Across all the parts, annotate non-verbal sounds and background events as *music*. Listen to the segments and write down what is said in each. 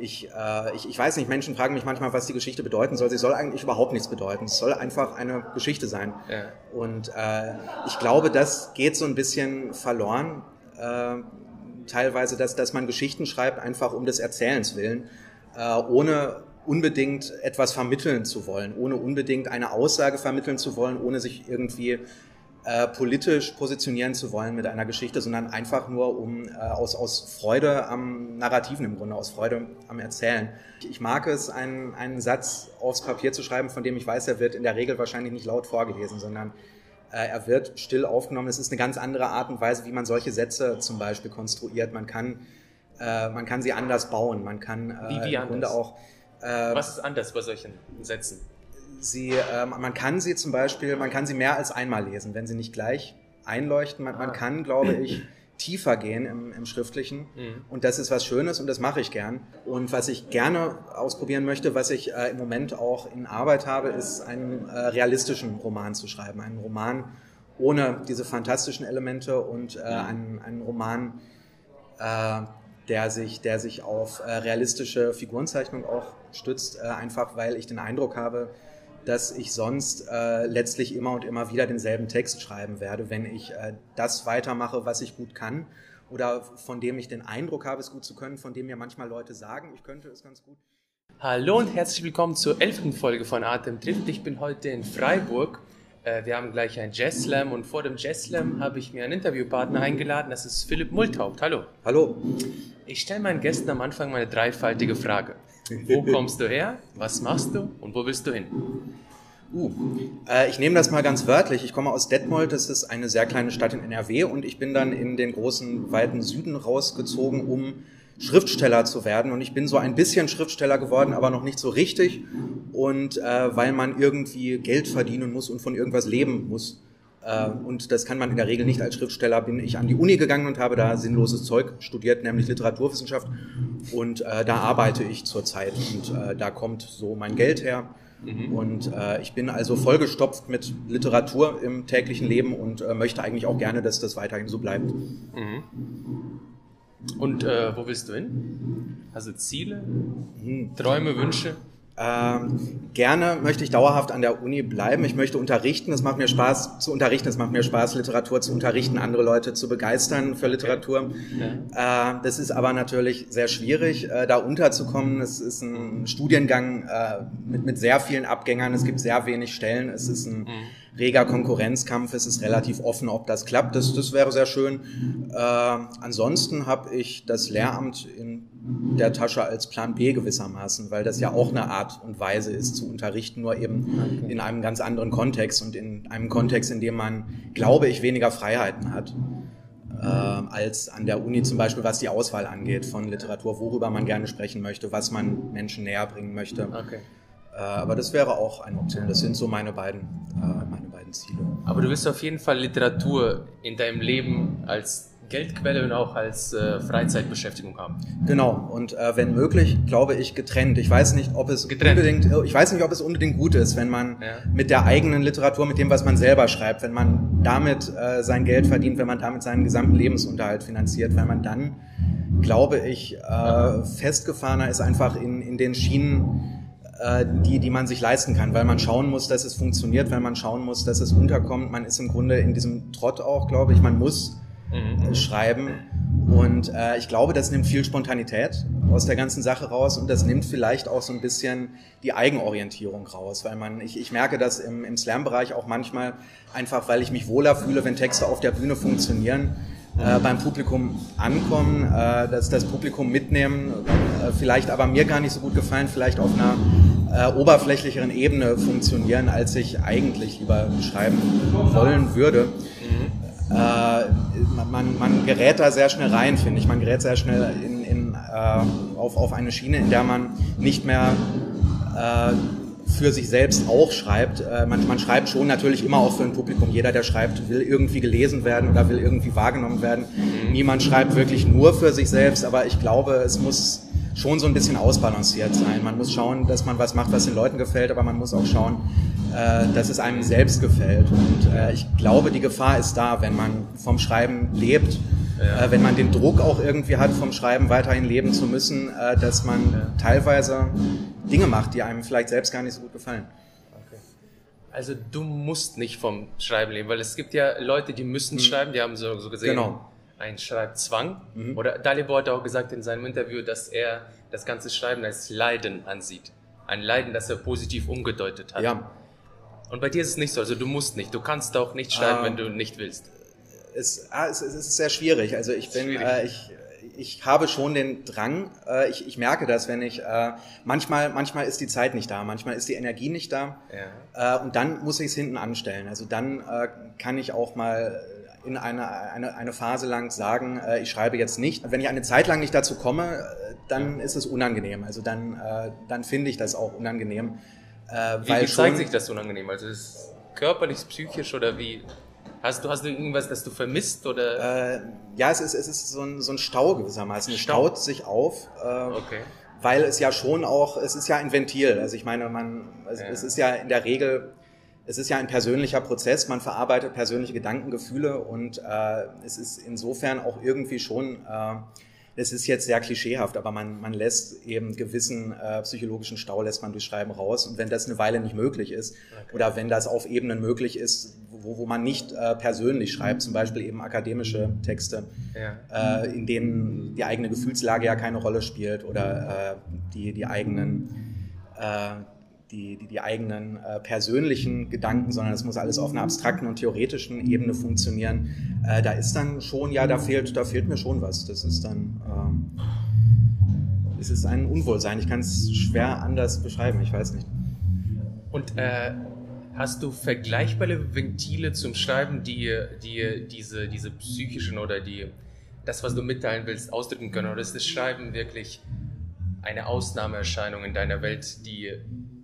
ich, äh, ich, ich weiß nicht, Menschen fragen mich manchmal, was die Geschichte bedeuten soll. Sie soll eigentlich überhaupt nichts bedeuten. Es soll einfach eine Geschichte sein. Ja. Und äh, ich glaube, das geht so ein bisschen verloren. Äh, teilweise, dass, dass man Geschichten schreibt, einfach um des Erzählens willen, äh, ohne unbedingt etwas vermitteln zu wollen, ohne unbedingt eine Aussage vermitteln zu wollen, ohne sich irgendwie äh, politisch positionieren zu wollen mit einer Geschichte, sondern einfach nur um äh, aus, aus Freude am Narrativen im Grunde, aus Freude am Erzählen. Ich mag es, einen, einen Satz aufs Papier zu schreiben, von dem ich weiß, er wird in der Regel wahrscheinlich nicht laut vorgelesen, sondern äh, er wird still aufgenommen. Es ist eine ganz andere Art und Weise, wie man solche Sätze zum Beispiel konstruiert. Man kann, äh, man kann sie anders bauen. Man kann äh, wie, wie im Grunde auch. Äh, Was ist anders bei solchen Sätzen? Sie, äh, man kann sie zum Beispiel, man kann sie mehr als einmal lesen, wenn sie nicht gleich einleuchten. Man, man ah. kann, glaube ich, tiefer gehen im, im Schriftlichen. Mhm. Und das ist was Schönes und das mache ich gern. Und was ich gerne ausprobieren möchte, was ich äh, im Moment auch in Arbeit habe, ist einen äh, realistischen Roman zu schreiben. Einen Roman ohne diese fantastischen Elemente und äh, einen, einen Roman, äh, der, sich, der sich auf äh, realistische Figurenzeichnung auch stützt, äh, einfach weil ich den Eindruck habe, dass ich sonst äh, letztlich immer und immer wieder denselben Text schreiben werde, wenn ich äh, das weitermache, was ich gut kann oder von dem ich den Eindruck habe, es gut zu können, von dem mir manchmal Leute sagen, ich könnte es ganz gut. Hallo und herzlich willkommen zur elften Folge von Atem trifft. Ich bin heute in Freiburg. Äh, wir haben gleich ein Jazz Slam und vor dem Jazz Slam habe ich mir einen Interviewpartner eingeladen. Das ist Philipp Multhaupt. Hallo. Hallo. Ich stelle meinen Gästen am Anfang meine dreifaltige Frage. Wo kommst du her? Was machst du? Und wo willst du hin? Uh, äh, ich nehme das mal ganz wörtlich. Ich komme aus Detmold, das ist eine sehr kleine Stadt in NRW und ich bin dann in den großen, weiten Süden rausgezogen, um Schriftsteller zu werden. Und ich bin so ein bisschen Schriftsteller geworden, aber noch nicht so richtig. Und äh, weil man irgendwie Geld verdienen muss und von irgendwas leben muss. Äh, und das kann man in der Regel nicht als Schriftsteller, bin ich an die Uni gegangen und habe da sinnloses Zeug studiert, nämlich Literaturwissenschaft. Und äh, da arbeite ich zurzeit und äh, da kommt so mein Geld her. Mhm. Und äh, ich bin also vollgestopft mit Literatur im täglichen Leben und äh, möchte eigentlich auch gerne, dass das weiterhin so bleibt. Mhm. Und äh, wo willst du hin? Du Ziele, mhm. Träume, Wünsche? Ähm, gerne möchte ich dauerhaft an der Uni bleiben. Ich möchte unterrichten. Es macht mir Spaß zu unterrichten. Es macht mir Spaß, Literatur zu unterrichten, andere Leute zu begeistern für Literatur. Ja. Äh, das ist aber natürlich sehr schwierig, äh, da unterzukommen. Es ist ein Studiengang äh, mit, mit sehr vielen Abgängern. Es gibt sehr wenig Stellen. Es ist ein mhm. Reger Konkurrenzkampf. Es ist relativ offen, ob das klappt. Das, das wäre sehr schön. Äh, ansonsten habe ich das Lehramt in der Tasche als Plan B gewissermaßen, weil das ja auch eine Art und Weise ist zu unterrichten, nur eben in einem ganz anderen Kontext und in einem Kontext, in dem man, glaube ich, weniger Freiheiten hat äh, als an der Uni zum Beispiel, was die Auswahl angeht von Literatur, worüber man gerne sprechen möchte, was man Menschen näher bringen möchte. Okay. Äh, aber das wäre auch eine Option. Das sind so meine beiden, äh, meine beiden Ziele. Aber du willst auf jeden Fall Literatur in deinem Leben als Geldquelle und auch als äh, Freizeitbeschäftigung haben. Genau. Und äh, wenn möglich, glaube ich, getrennt. Ich weiß nicht, ob es getrennt. unbedingt, ich weiß nicht, ob es unbedingt gut ist, wenn man ja. mit der eigenen Literatur, mit dem, was man selber schreibt, wenn man damit äh, sein Geld verdient, wenn man damit seinen gesamten Lebensunterhalt finanziert, weil man dann, glaube ich, äh, festgefahrener ist einfach in, in den Schienen, äh, die, die man sich leisten kann, weil man schauen muss, dass es funktioniert, weil man schauen muss, dass es unterkommt. Man ist im Grunde in diesem Trott auch, glaube ich. Man muss mhm. schreiben. Und äh, ich glaube, das nimmt viel Spontanität aus der ganzen Sache raus und das nimmt vielleicht auch so ein bisschen die Eigenorientierung raus, weil man, ich, ich merke das im, im Slam-Bereich auch manchmal einfach, weil ich mich wohler fühle, wenn Texte auf der Bühne funktionieren, äh, beim Publikum ankommen, äh, dass das Publikum mitnehmen, äh, vielleicht aber mir gar nicht so gut gefallen, vielleicht auf einer äh, oberflächlicheren Ebene funktionieren, als ich eigentlich lieber schreiben wollen würde. Mhm. Äh, man, man gerät da sehr schnell rein, finde ich. Man gerät sehr schnell in, in, äh, auf, auf eine Schiene, in der man nicht mehr äh, für sich selbst auch schreibt. Äh, man, man schreibt schon natürlich immer auch für ein Publikum. Jeder, der schreibt, will irgendwie gelesen werden oder will irgendwie wahrgenommen werden. Mhm. Niemand schreibt wirklich nur für sich selbst, aber ich glaube, es muss schon so ein bisschen ausbalanciert sein. Man muss schauen, dass man was macht, was den Leuten gefällt, aber man muss auch schauen, äh, dass es einem selbst gefällt. Und äh, ich glaube, die Gefahr ist da, wenn man vom Schreiben lebt ja. äh, wenn man den Druck auch irgendwie hat, vom Schreiben weiterhin leben zu müssen, dass man ja. teilweise Dinge macht, die einem vielleicht selbst gar nicht so gut gefallen. Also du musst nicht vom Schreiben leben, weil es gibt ja Leute, die müssen mhm. schreiben, die haben so, so gesehen genau. Einen Schreibzwang. Mhm. Oder Dalibor hat auch gesagt in seinem Interview, dass er das ganze Schreiben als Leiden ansieht. Ein Leiden, das er positiv umgedeutet hat. Ja. Und bei dir ist es nicht so, also du musst nicht, du kannst auch nicht schreiben, ähm, wenn du nicht willst. Es, ah, es, es, ist sehr schwierig. Also ich bin, äh, ich, ich habe schon den Drang, äh, ich, ich merke das, wenn ich, äh, manchmal, manchmal ist die Zeit nicht da, manchmal ist die Energie nicht da ja. äh, und dann muss ich es hinten anstellen. Also dann äh, kann ich auch mal in eine, eine, eine Phase lang sagen, äh, ich schreibe jetzt nicht. Wenn ich eine Zeit lang nicht dazu komme, äh, dann ist es unangenehm. Also dann, äh, dann finde ich das auch unangenehm. Äh, wie, weil wie zeigt sich das unangenehm? Also ist es körperlich, psychisch oder wie? Hast du, hast du irgendwas, das du vermisst oder? Äh, ja, es ist, es ist so ein, so ein Stau gewissermaßen. Es staut sich auf. Äh, okay. Weil es ja schon auch, es ist ja ein Ventil. Also ich meine, man, also ja. es ist ja in der Regel, es ist ja ein persönlicher Prozess. Man verarbeitet persönliche Gedanken, Gefühle und äh, es ist insofern auch irgendwie schon äh, es ist jetzt sehr klischeehaft, aber man, man lässt eben gewissen äh, psychologischen Stau lässt man durch Schreiben raus. Und wenn das eine Weile nicht möglich ist okay. oder wenn das auf Ebenen möglich ist, wo, wo man nicht äh, persönlich schreibt, zum Beispiel eben akademische Texte, ja. äh, in denen die eigene Gefühlslage ja keine Rolle spielt oder äh, die, die eigenen äh, die, die, die eigenen äh, persönlichen Gedanken, sondern es muss alles auf einer abstrakten und theoretischen Ebene funktionieren. Äh, da ist dann schon, ja, da fehlt, da fehlt mir schon was. Das ist dann, ähm, es ist ein Unwohlsein. Ich kann es schwer anders beschreiben, ich weiß nicht. Und äh, hast du vergleichbare Ventile zum Schreiben, die, die diese, diese psychischen oder die, das, was du mitteilen willst, ausdrücken können? Oder ist das Schreiben wirklich eine Ausnahmeerscheinung in deiner Welt, die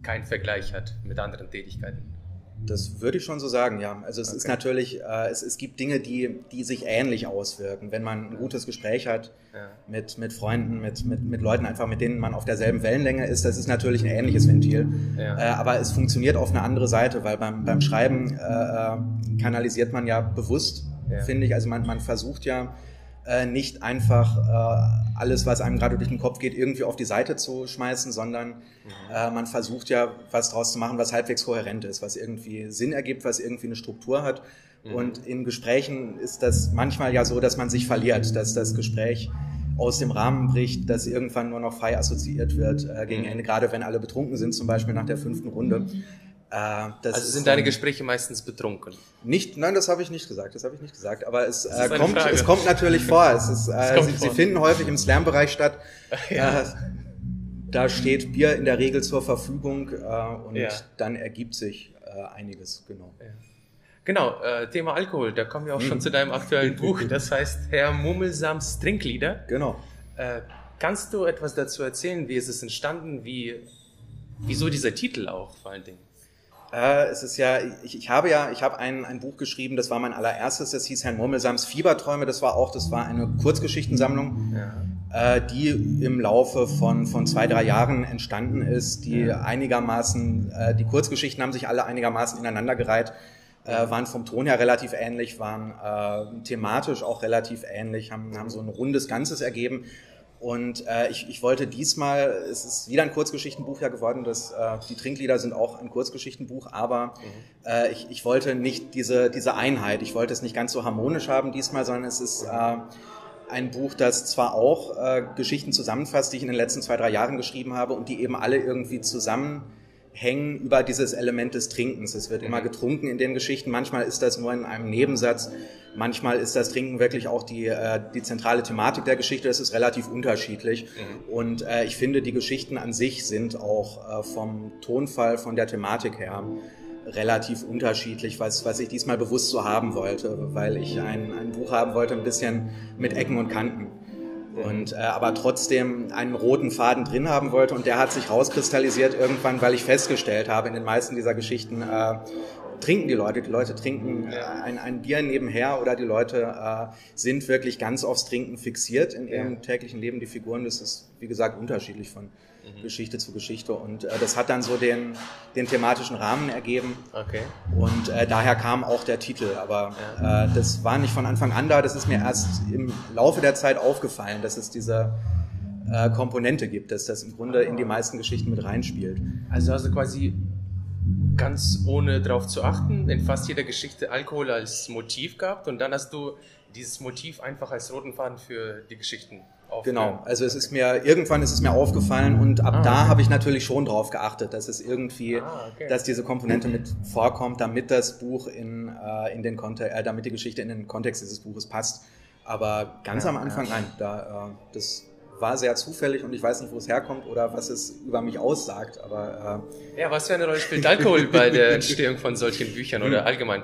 keinen Vergleich hat mit anderen Tätigkeiten. Das würde ich schon so sagen, ja. Also es okay. ist natürlich, äh, es, es gibt Dinge, die, die sich ähnlich auswirken. Wenn man ein gutes Gespräch hat ja. mit, mit Freunden, mit, mit, mit Leuten einfach, mit denen man auf derselben Wellenlänge ist, das ist natürlich ein ähnliches Ventil. Ja. Äh, aber es funktioniert auf eine andere Seite, weil beim, beim Schreiben äh, äh kanalisiert man ja bewusst, ja. finde ich. Also man, man versucht ja, äh, nicht einfach äh, alles, was einem gerade durch den Kopf geht, irgendwie auf die Seite zu schmeißen, sondern mhm. äh, man versucht ja, was draus zu machen, was halbwegs kohärent ist, was irgendwie Sinn ergibt, was irgendwie eine Struktur hat. Mhm. Und in Gesprächen ist das manchmal ja so, dass man sich verliert, dass das Gespräch aus dem Rahmen bricht, dass irgendwann nur noch frei assoziiert wird äh, gegen mhm. Ende, gerade wenn alle betrunken sind, zum Beispiel nach der fünften Runde. Äh, also sind deine Gespräche meistens betrunken? Nicht, nein, das habe ich nicht gesagt. Das habe ich nicht gesagt. Aber es äh, kommt, es kommt natürlich *laughs* vor. Es ist, äh, sie, vor. sie, finden häufig im Slam-Bereich statt. *laughs* ja. äh, da steht Bier in der Regel zur Verfügung äh, und ja. dann ergibt sich äh, einiges. Genau. Ja. Genau, Thema Alkohol. Da kommen wir auch hm. schon *laughs* zu deinem aktuellen Buch. Das heißt Herr Mummelsams Trinklieder. Genau. kannst du etwas dazu erzählen? Wie ist es entstanden? Wie, wieso dieser Titel auch vor allen Dingen? Äh, es ist ja, ich, ich habe ja, ich habe ein, ein Buch geschrieben, das war mein allererstes, das hieß Herrn Murmelsams Fieberträume, das war auch, das war eine Kurzgeschichtensammlung, ja. äh, die im Laufe von, von zwei, drei Jahren entstanden ist, die ja. einigermaßen, äh, die Kurzgeschichten haben sich alle einigermaßen ineinandergereiht, äh, waren vom Ton her relativ ähnlich, waren äh, thematisch auch relativ ähnlich, haben, haben so ein rundes Ganzes ergeben und äh, ich, ich wollte diesmal, es ist wieder ein Kurzgeschichtenbuch ja geworden, das, äh, die Trinklieder sind auch ein Kurzgeschichtenbuch, aber mhm. äh, ich, ich wollte nicht diese, diese Einheit, ich wollte es nicht ganz so harmonisch haben diesmal, sondern es ist äh, ein Buch, das zwar auch äh, Geschichten zusammenfasst, die ich in den letzten zwei, drei Jahren geschrieben habe und die eben alle irgendwie zusammenhängen über dieses Element des Trinkens. Es wird mhm. immer getrunken in den Geschichten, manchmal ist das nur in einem Nebensatz Manchmal ist das Trinken wirklich auch die, äh, die zentrale Thematik der Geschichte. Das ist relativ unterschiedlich. Mhm. Und äh, ich finde, die Geschichten an sich sind auch äh, vom Tonfall, von der Thematik her relativ unterschiedlich, was, was ich diesmal bewusst so haben wollte, weil ich ein, ein Buch haben wollte, ein bisschen mit Ecken und Kanten. Und äh, aber trotzdem einen roten Faden drin haben wollte und der hat sich rauskristallisiert irgendwann, weil ich festgestellt habe in den meisten dieser Geschichten, äh, trinken die Leute. Die Leute trinken äh, ein, ein Bier nebenher oder die Leute äh, sind wirklich ganz aufs Trinken fixiert in ihrem täglichen Leben. Die Figuren, das ist, wie gesagt, unterschiedlich von, mhm. Geschichte zu Geschichte. Und äh, das hat dann so den, den thematischen Rahmen ergeben. Okay. Und äh, daher kam auch der Titel. Aber ja. äh, das war nicht von Anfang an da. Das ist mir erst im Laufe der Zeit aufgefallen, dass es diese äh, Komponente gibt, dass das im Grunde in die meisten Geschichten mit reinspielt. Also hast du quasi ganz ohne darauf zu achten, in fast jeder Geschichte Alkohol als Motiv gehabt und dann hast du dieses Motiv einfach als roten Faden für die Geschichten Genau, also es ist mir, irgendwann ist es mir aufgefallen und ab ah, da okay. habe ich natürlich schon drauf geachtet, dass es irgendwie, ah, okay. dass diese Komponente mit vorkommt, damit das Buch in, äh, in den Kontext, äh, damit die Geschichte in den Kontext dieses Buches passt. Aber ganz ja, am Anfang, ja. nein, da, äh, das war sehr zufällig und ich weiß nicht, wo es herkommt oder was es über mich aussagt, aber... Äh, ja, was für eine Rolle spielt Alkohol bei der *laughs* Entstehung von solchen Büchern oder hm. allgemein?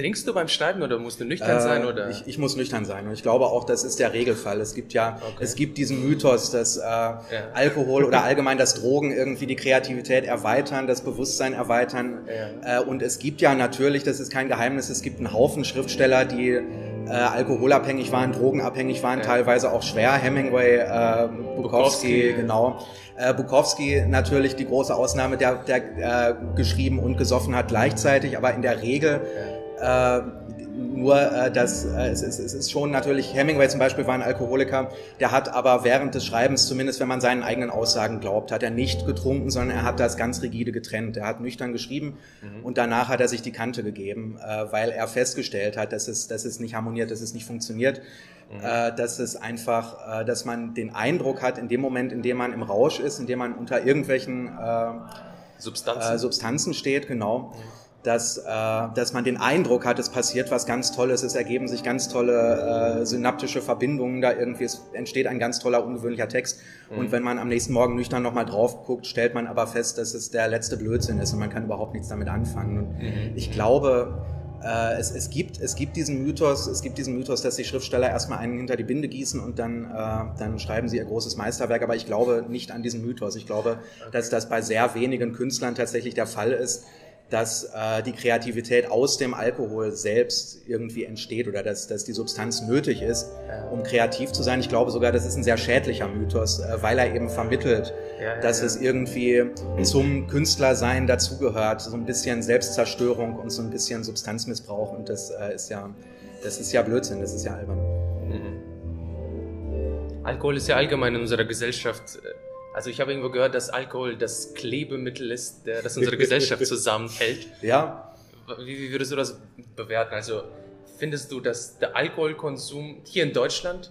Trinkst du beim Schneiden oder musst du nüchtern äh, sein? Oder? Ich, ich, muss nüchtern sein und ich glaube auch, das ist der Regelfall. Es gibt ja, okay. es gibt diesen Mythos, dass äh, ja. Alkohol oder *laughs* allgemein das Drogen irgendwie die Kreativität erweitern, das Bewusstsein erweitern. Ja. Äh, und es gibt ja natürlich, das ist kein Geheimnis, es gibt einen Haufen Schriftsteller, die äh, alkoholabhängig waren, drogenabhängig waren, ja. teilweise auch schwer. Hemingway, äh, Bukowski, Bukowski genau. Äh, Bukowski natürlich die große Ausnahme, der, der äh, geschrieben und gesoffen hat gleichzeitig, aber in der Regel äh, nur, äh, dass äh, es, es, es ist schon natürlich, Hemingway zum Beispiel war ein Alkoholiker, der hat aber während des Schreibens, zumindest wenn man seinen eigenen Aussagen glaubt, hat er nicht getrunken, sondern er hat das ganz rigide getrennt. Er hat nüchtern geschrieben mhm. und danach hat er sich die Kante gegeben, äh, weil er festgestellt hat, dass es, dass es nicht harmoniert, dass es nicht funktioniert. Mhm. Äh, dass es einfach, äh, dass man den Eindruck hat, in dem Moment, in dem man im Rausch ist, in dem man unter irgendwelchen äh, Substanzen. Äh, Substanzen steht, genau. Mhm dass, äh, dass man den Eindruck hat, es passiert was ganz Tolles, es ergeben sich ganz tolle äh, synaptische Verbindungen, da irgendwie es entsteht ein ganz toller, ungewöhnlicher Text. Mhm. Und wenn man am nächsten Morgen nüchtern nochmal drauf guckt, stellt man aber fest, dass es der letzte Blödsinn ist und man kann überhaupt nichts damit anfangen. Und mhm. ich glaube, äh, es, es, gibt, es gibt diesen Mythos, es gibt diesen Mythos, dass die Schriftsteller erstmal einen hinter die Binde gießen und dann, äh, dann schreiben sie ihr großes Meisterwerk, aber ich glaube nicht an diesen Mythos. Ich glaube, dass das bei sehr wenigen Künstlern tatsächlich der Fall ist dass äh, die Kreativität aus dem Alkohol selbst irgendwie entsteht oder dass, dass die Substanz nötig ist, um kreativ zu sein. Ich glaube sogar, das ist ein sehr schädlicher Mythos, äh, weil er eben vermittelt, ja, ja, dass ja. es irgendwie zum Künstlersein dazugehört, so ein bisschen Selbstzerstörung und so ein bisschen Substanzmissbrauch und das äh, ist ja, das ist ja Blödsinn, das ist ja albern. Mhm. Alkohol ist ja allgemein in unserer Gesellschaft äh, also ich habe irgendwo gehört, dass Alkohol das Klebemittel ist, der, das unsere *laughs* Gesellschaft zusammenhält. Ja. Wie, wie würdest du das bewerten? Also findest du, dass der Alkoholkonsum hier in Deutschland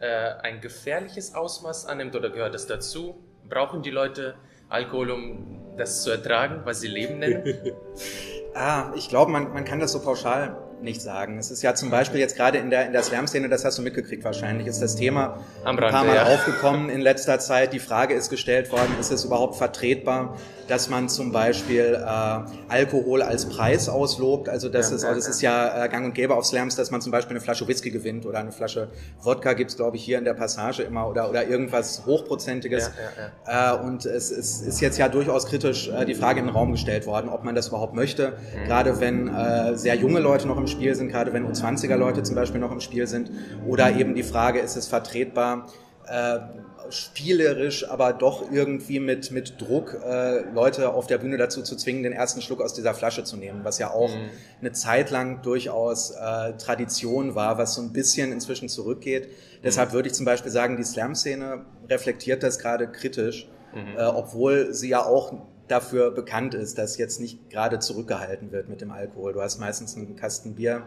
äh, ein gefährliches Ausmaß annimmt oder gehört das dazu? Brauchen die Leute Alkohol, um das zu ertragen, was sie Leben nennen? *laughs* ah, ich glaube, man, man kann das so pauschal nicht sagen. Es ist ja zum Beispiel jetzt gerade in der, in der Slam-Szene, das hast du mitgekriegt wahrscheinlich, ist das Thema Rande, ein paar Mal ja. aufgekommen in letzter Zeit. Die Frage ist gestellt worden, ist es überhaupt vertretbar, dass man zum Beispiel äh, Alkohol als Preis auslobt? Also das, ja, ist, also das ist ja äh, gang und gäbe auf Slams, dass man zum Beispiel eine Flasche Whisky gewinnt oder eine Flasche Wodka gibt's glaube ich, hier in der Passage immer oder, oder irgendwas Hochprozentiges. Ja, äh, und es, es ist jetzt ja durchaus kritisch äh, die Frage in den Raum gestellt worden, ob man das überhaupt möchte. Mhm. Gerade wenn äh, sehr junge Leute noch im Spiel sind, gerade wenn U20er-Leute zum Beispiel noch im Spiel sind. Oder eben die Frage, ist es vertretbar, äh, spielerisch, aber doch irgendwie mit, mit Druck äh, Leute auf der Bühne dazu zu zwingen, den ersten Schluck aus dieser Flasche zu nehmen, was ja auch mhm. eine Zeit lang durchaus äh, Tradition war, was so ein bisschen inzwischen zurückgeht. Mhm. Deshalb würde ich zum Beispiel sagen, die Slam-Szene reflektiert das gerade kritisch, mhm. äh, obwohl sie ja auch dafür bekannt ist, dass jetzt nicht gerade zurückgehalten wird mit dem Alkohol. Du hast meistens einen Kasten Bier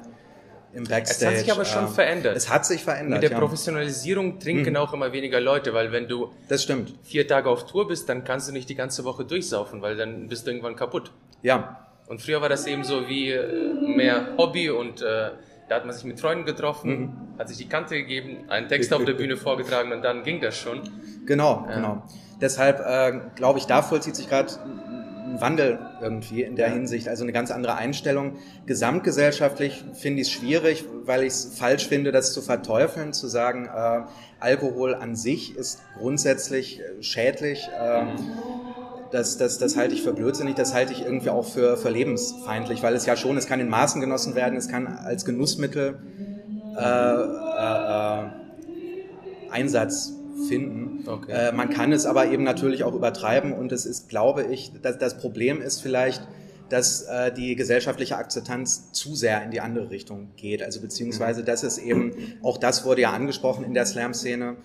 im Backstage. Es hat sich aber schon äh, verändert. Es hat sich verändert. Mit der ja. Professionalisierung trinken mhm. auch immer weniger Leute, weil wenn du das stimmt. vier Tage auf Tour bist, dann kannst du nicht die ganze Woche durchsaufen, weil dann bist du irgendwann kaputt. Ja. Und früher war das eben so wie äh, mehr Hobby und äh, da hat man sich mit Freunden getroffen, mhm. hat sich die Kante gegeben, einen Text auf der *laughs* Bühne vorgetragen und dann ging das schon. Genau, ja. genau. Deshalb äh, glaube ich, da vollzieht sich gerade ein Wandel irgendwie in der ja. Hinsicht, also eine ganz andere Einstellung. Gesamtgesellschaftlich finde ich es schwierig, weil ich es falsch finde, das zu verteufeln, zu sagen, äh, Alkohol an sich ist grundsätzlich äh, schädlich. Äh, das, das, das halte ich für blödsinnig, das halte ich irgendwie auch für, für lebensfeindlich, weil es ja schon, es kann in Maßen genossen werden, es kann als Genussmittel äh, äh, äh Einsatz finden. Okay. Äh, man kann es aber eben natürlich auch übertreiben und es ist, glaube ich, das, das Problem ist vielleicht, dass äh, die gesellschaftliche Akzeptanz zu sehr in die andere Richtung geht. Also beziehungsweise, dass es eben, auch das wurde ja angesprochen in der Slam-Szene,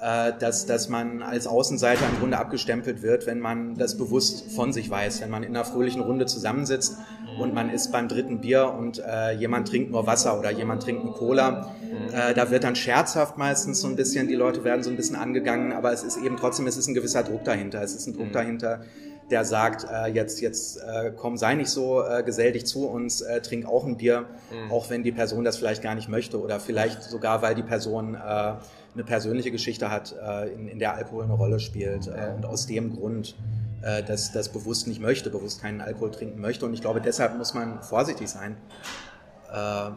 äh, dass, dass man als Außenseiter im Grunde abgestempelt wird, wenn man das bewusst von sich weiß, wenn man in einer fröhlichen Runde zusammensitzt und man ist beim dritten Bier und äh, jemand trinkt nur Wasser oder jemand trinkt eine Cola. Äh, da wird dann scherzhaft meistens so ein bisschen, die Leute werden so ein bisschen angegangen, aber es ist eben trotzdem, es ist ein gewisser Druck dahinter. Es ist ein Druck dahinter, der sagt, äh, jetzt, jetzt äh, komm, sei nicht so, äh, gesell dich zu uns, äh, trink auch ein Bier, mhm. auch wenn die Person das vielleicht gar nicht möchte oder vielleicht sogar, weil die Person äh, eine persönliche Geschichte hat, äh, in, in der Alkohol eine Rolle spielt äh, und aus dem Grund äh, das, das bewusst nicht möchte, bewusst keinen Alkohol trinken möchte. Und ich glaube, deshalb muss man vorsichtig sein. Äh,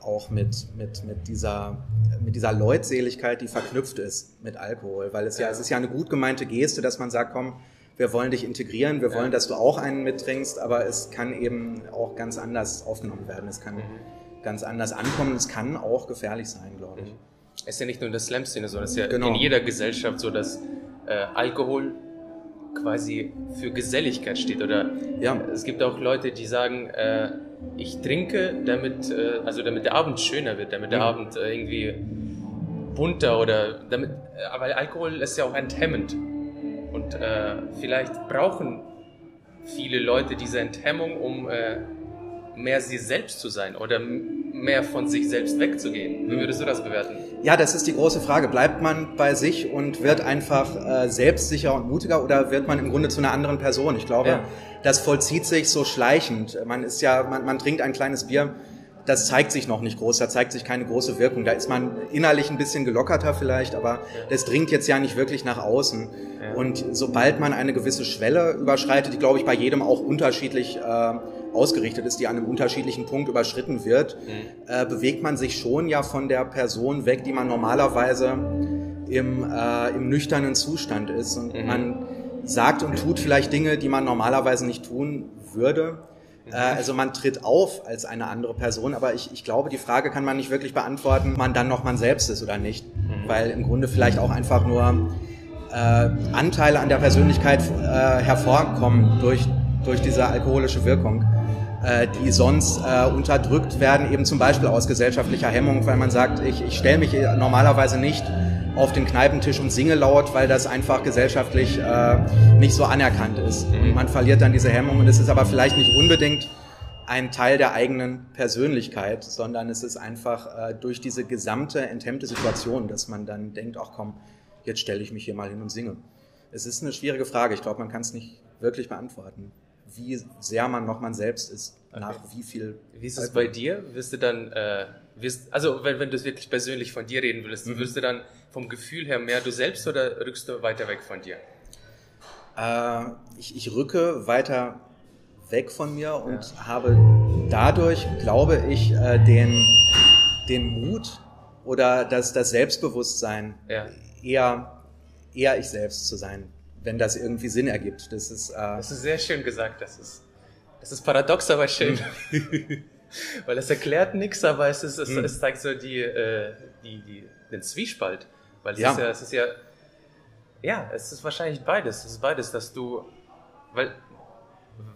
auch mit, mit, mit, dieser, mit dieser Leutseligkeit, die verknüpft ist mit Alkohol. Weil es ja, es ist ja eine gut gemeinte Geste, dass man sagt, komm, wir wollen dich integrieren, wir wollen, dass du auch einen mittrinkst, aber es kann eben auch ganz anders aufgenommen werden. Es kann mhm. ganz anders ankommen. Es kann auch gefährlich sein, glaube ich. Mhm. Es ist ja nicht nur in der Slam-Szene so, es ist ja genau. in jeder Gesellschaft so, dass äh, Alkohol quasi für Geselligkeit steht. Oder ja. es gibt auch Leute, die sagen, äh, ich trinke, damit, äh, also damit der Abend schöner wird, damit der mhm. Abend äh, irgendwie bunter oder damit, äh, aber Alkohol ist ja auch enthemmend. Und äh, vielleicht brauchen viele Leute diese Enthemmung, um äh, mehr sie selbst zu sein oder mehr von sich selbst wegzugehen. Wie würdest du das bewerten? Ja, das ist die große Frage. Bleibt man bei sich und wird einfach äh, selbstsicher und mutiger oder wird man im Grunde zu einer anderen Person? Ich glaube, ja. das vollzieht sich so schleichend. Man ist ja, man, man trinkt ein kleines Bier, das zeigt sich noch nicht groß, da zeigt sich keine große Wirkung. Da ist man innerlich ein bisschen gelockerter vielleicht, aber das dringt jetzt ja nicht wirklich nach außen. Und sobald man eine gewisse Schwelle überschreitet, die glaube ich bei jedem auch unterschiedlich äh, ausgerichtet ist, die an einem unterschiedlichen Punkt überschritten wird, mhm. äh, bewegt man sich schon ja von der Person weg, die man normalerweise im, äh, im nüchternen Zustand ist. Und mhm. man sagt und tut vielleicht Dinge, die man normalerweise nicht tun würde. Mhm. Äh, also man tritt auf als eine andere Person, aber ich, ich glaube, die Frage kann man nicht wirklich beantworten, ob man dann noch man selbst ist oder nicht. Mhm. Weil im Grunde vielleicht auch einfach nur äh, Anteile an der Persönlichkeit äh, hervorkommen durch, durch diese alkoholische Wirkung. Äh, die sonst äh, unterdrückt werden, eben zum Beispiel aus gesellschaftlicher Hemmung, weil man sagt, ich, ich stelle mich normalerweise nicht auf den Kneipentisch und singe laut, weil das einfach gesellschaftlich äh, nicht so anerkannt ist. Und man verliert dann diese Hemmung und es ist aber vielleicht nicht unbedingt ein Teil der eigenen Persönlichkeit, sondern es ist einfach äh, durch diese gesamte enthemmte Situation, dass man dann denkt, ach komm, jetzt stelle ich mich hier mal hin und singe. Es ist eine schwierige Frage. Ich glaube, man kann es nicht wirklich beantworten wie sehr man noch man selbst ist, okay. nach wie viel. Wie ist es bei dir? Wirst du dann, äh, wirst, also wenn, wenn du wirklich persönlich von dir reden willst, mhm. wirst du dann vom Gefühl her mehr du selbst oder rückst du weiter weg von dir? Äh, ich, ich rücke weiter weg von mir und ja. habe dadurch, glaube ich, äh, den, den Mut oder das, das Selbstbewusstsein, ja. eher, eher ich selbst zu sein wenn das irgendwie Sinn ergibt. Das ist, äh das ist sehr schön gesagt. Das ist, das ist paradox, aber schön. *laughs* Weil es erklärt nichts, aber es, ist, es, mhm. es zeigt so die, äh, die, die, den Zwiespalt. Weil es, ja. Ist ja, es ist ja, ja, es ist wahrscheinlich beides. Es ist beides, dass du, weil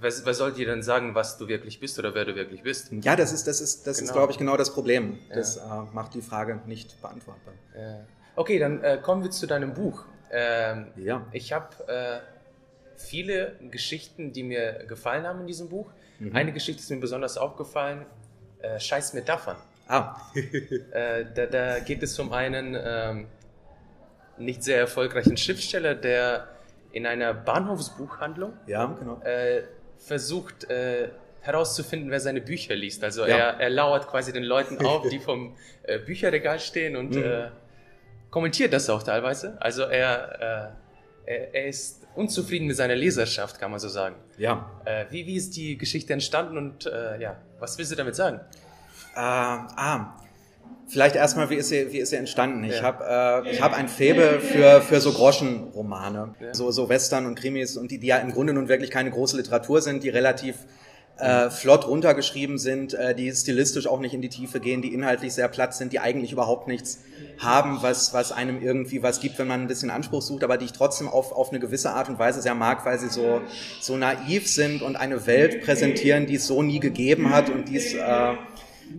Wer, wer soll dir denn sagen, was du wirklich bist oder wer du wirklich bist? Ja, das ist, das ist, das genau. ist, glaube ich, genau das Problem. Das ja. äh, macht die Frage nicht beantwortbar. Ja. Okay, dann äh, kommen wir zu deinem Buch. Ähm, ja. Ich habe äh, viele Geschichten, die mir gefallen haben in diesem Buch. Mhm. Eine Geschichte ist mir besonders aufgefallen, äh, Scheiß Metaphern. Ah. *laughs* äh, da, da, geht es um einen ähm, nicht sehr erfolgreichen Schriftsteller, der in einer Bahnhofsbuchhandlung ja, genau. Äh, versucht äh, herauszufinden, wer seine Bücher liest. Also ja. er, er lauert quasi den Leuten auf, die *laughs* vom äh, Bücherregal stehen und mhm kommentiert das auch teilweise. Also er, äh, er, er, ist unzufrieden mit seiner Leserschaft, kann man so sagen. Ja. Äh, wie, wie ist die Geschichte entstanden und äh, ja, was willst du damit sagen? Äh, ah, vielleicht erstmal, wie ist sie, wie ist sie entstanden? Ich ja. habe äh, ich hab ein Faible für, für so Groschenromane, ja. so, so Western und Krimis und die, die ja im Grunde nun wirklich keine große Literatur sind, die relativ äh, flott runtergeschrieben sind, äh, die stilistisch auch nicht in die Tiefe gehen, die inhaltlich sehr platt sind, die eigentlich überhaupt nichts haben, was, was einem irgendwie was gibt, wenn man ein bisschen Anspruch sucht, aber die ich trotzdem auf, auf eine gewisse Art und Weise sehr mag, weil sie so, so naiv sind und eine Welt präsentieren, die es so nie gegeben hat und die es äh,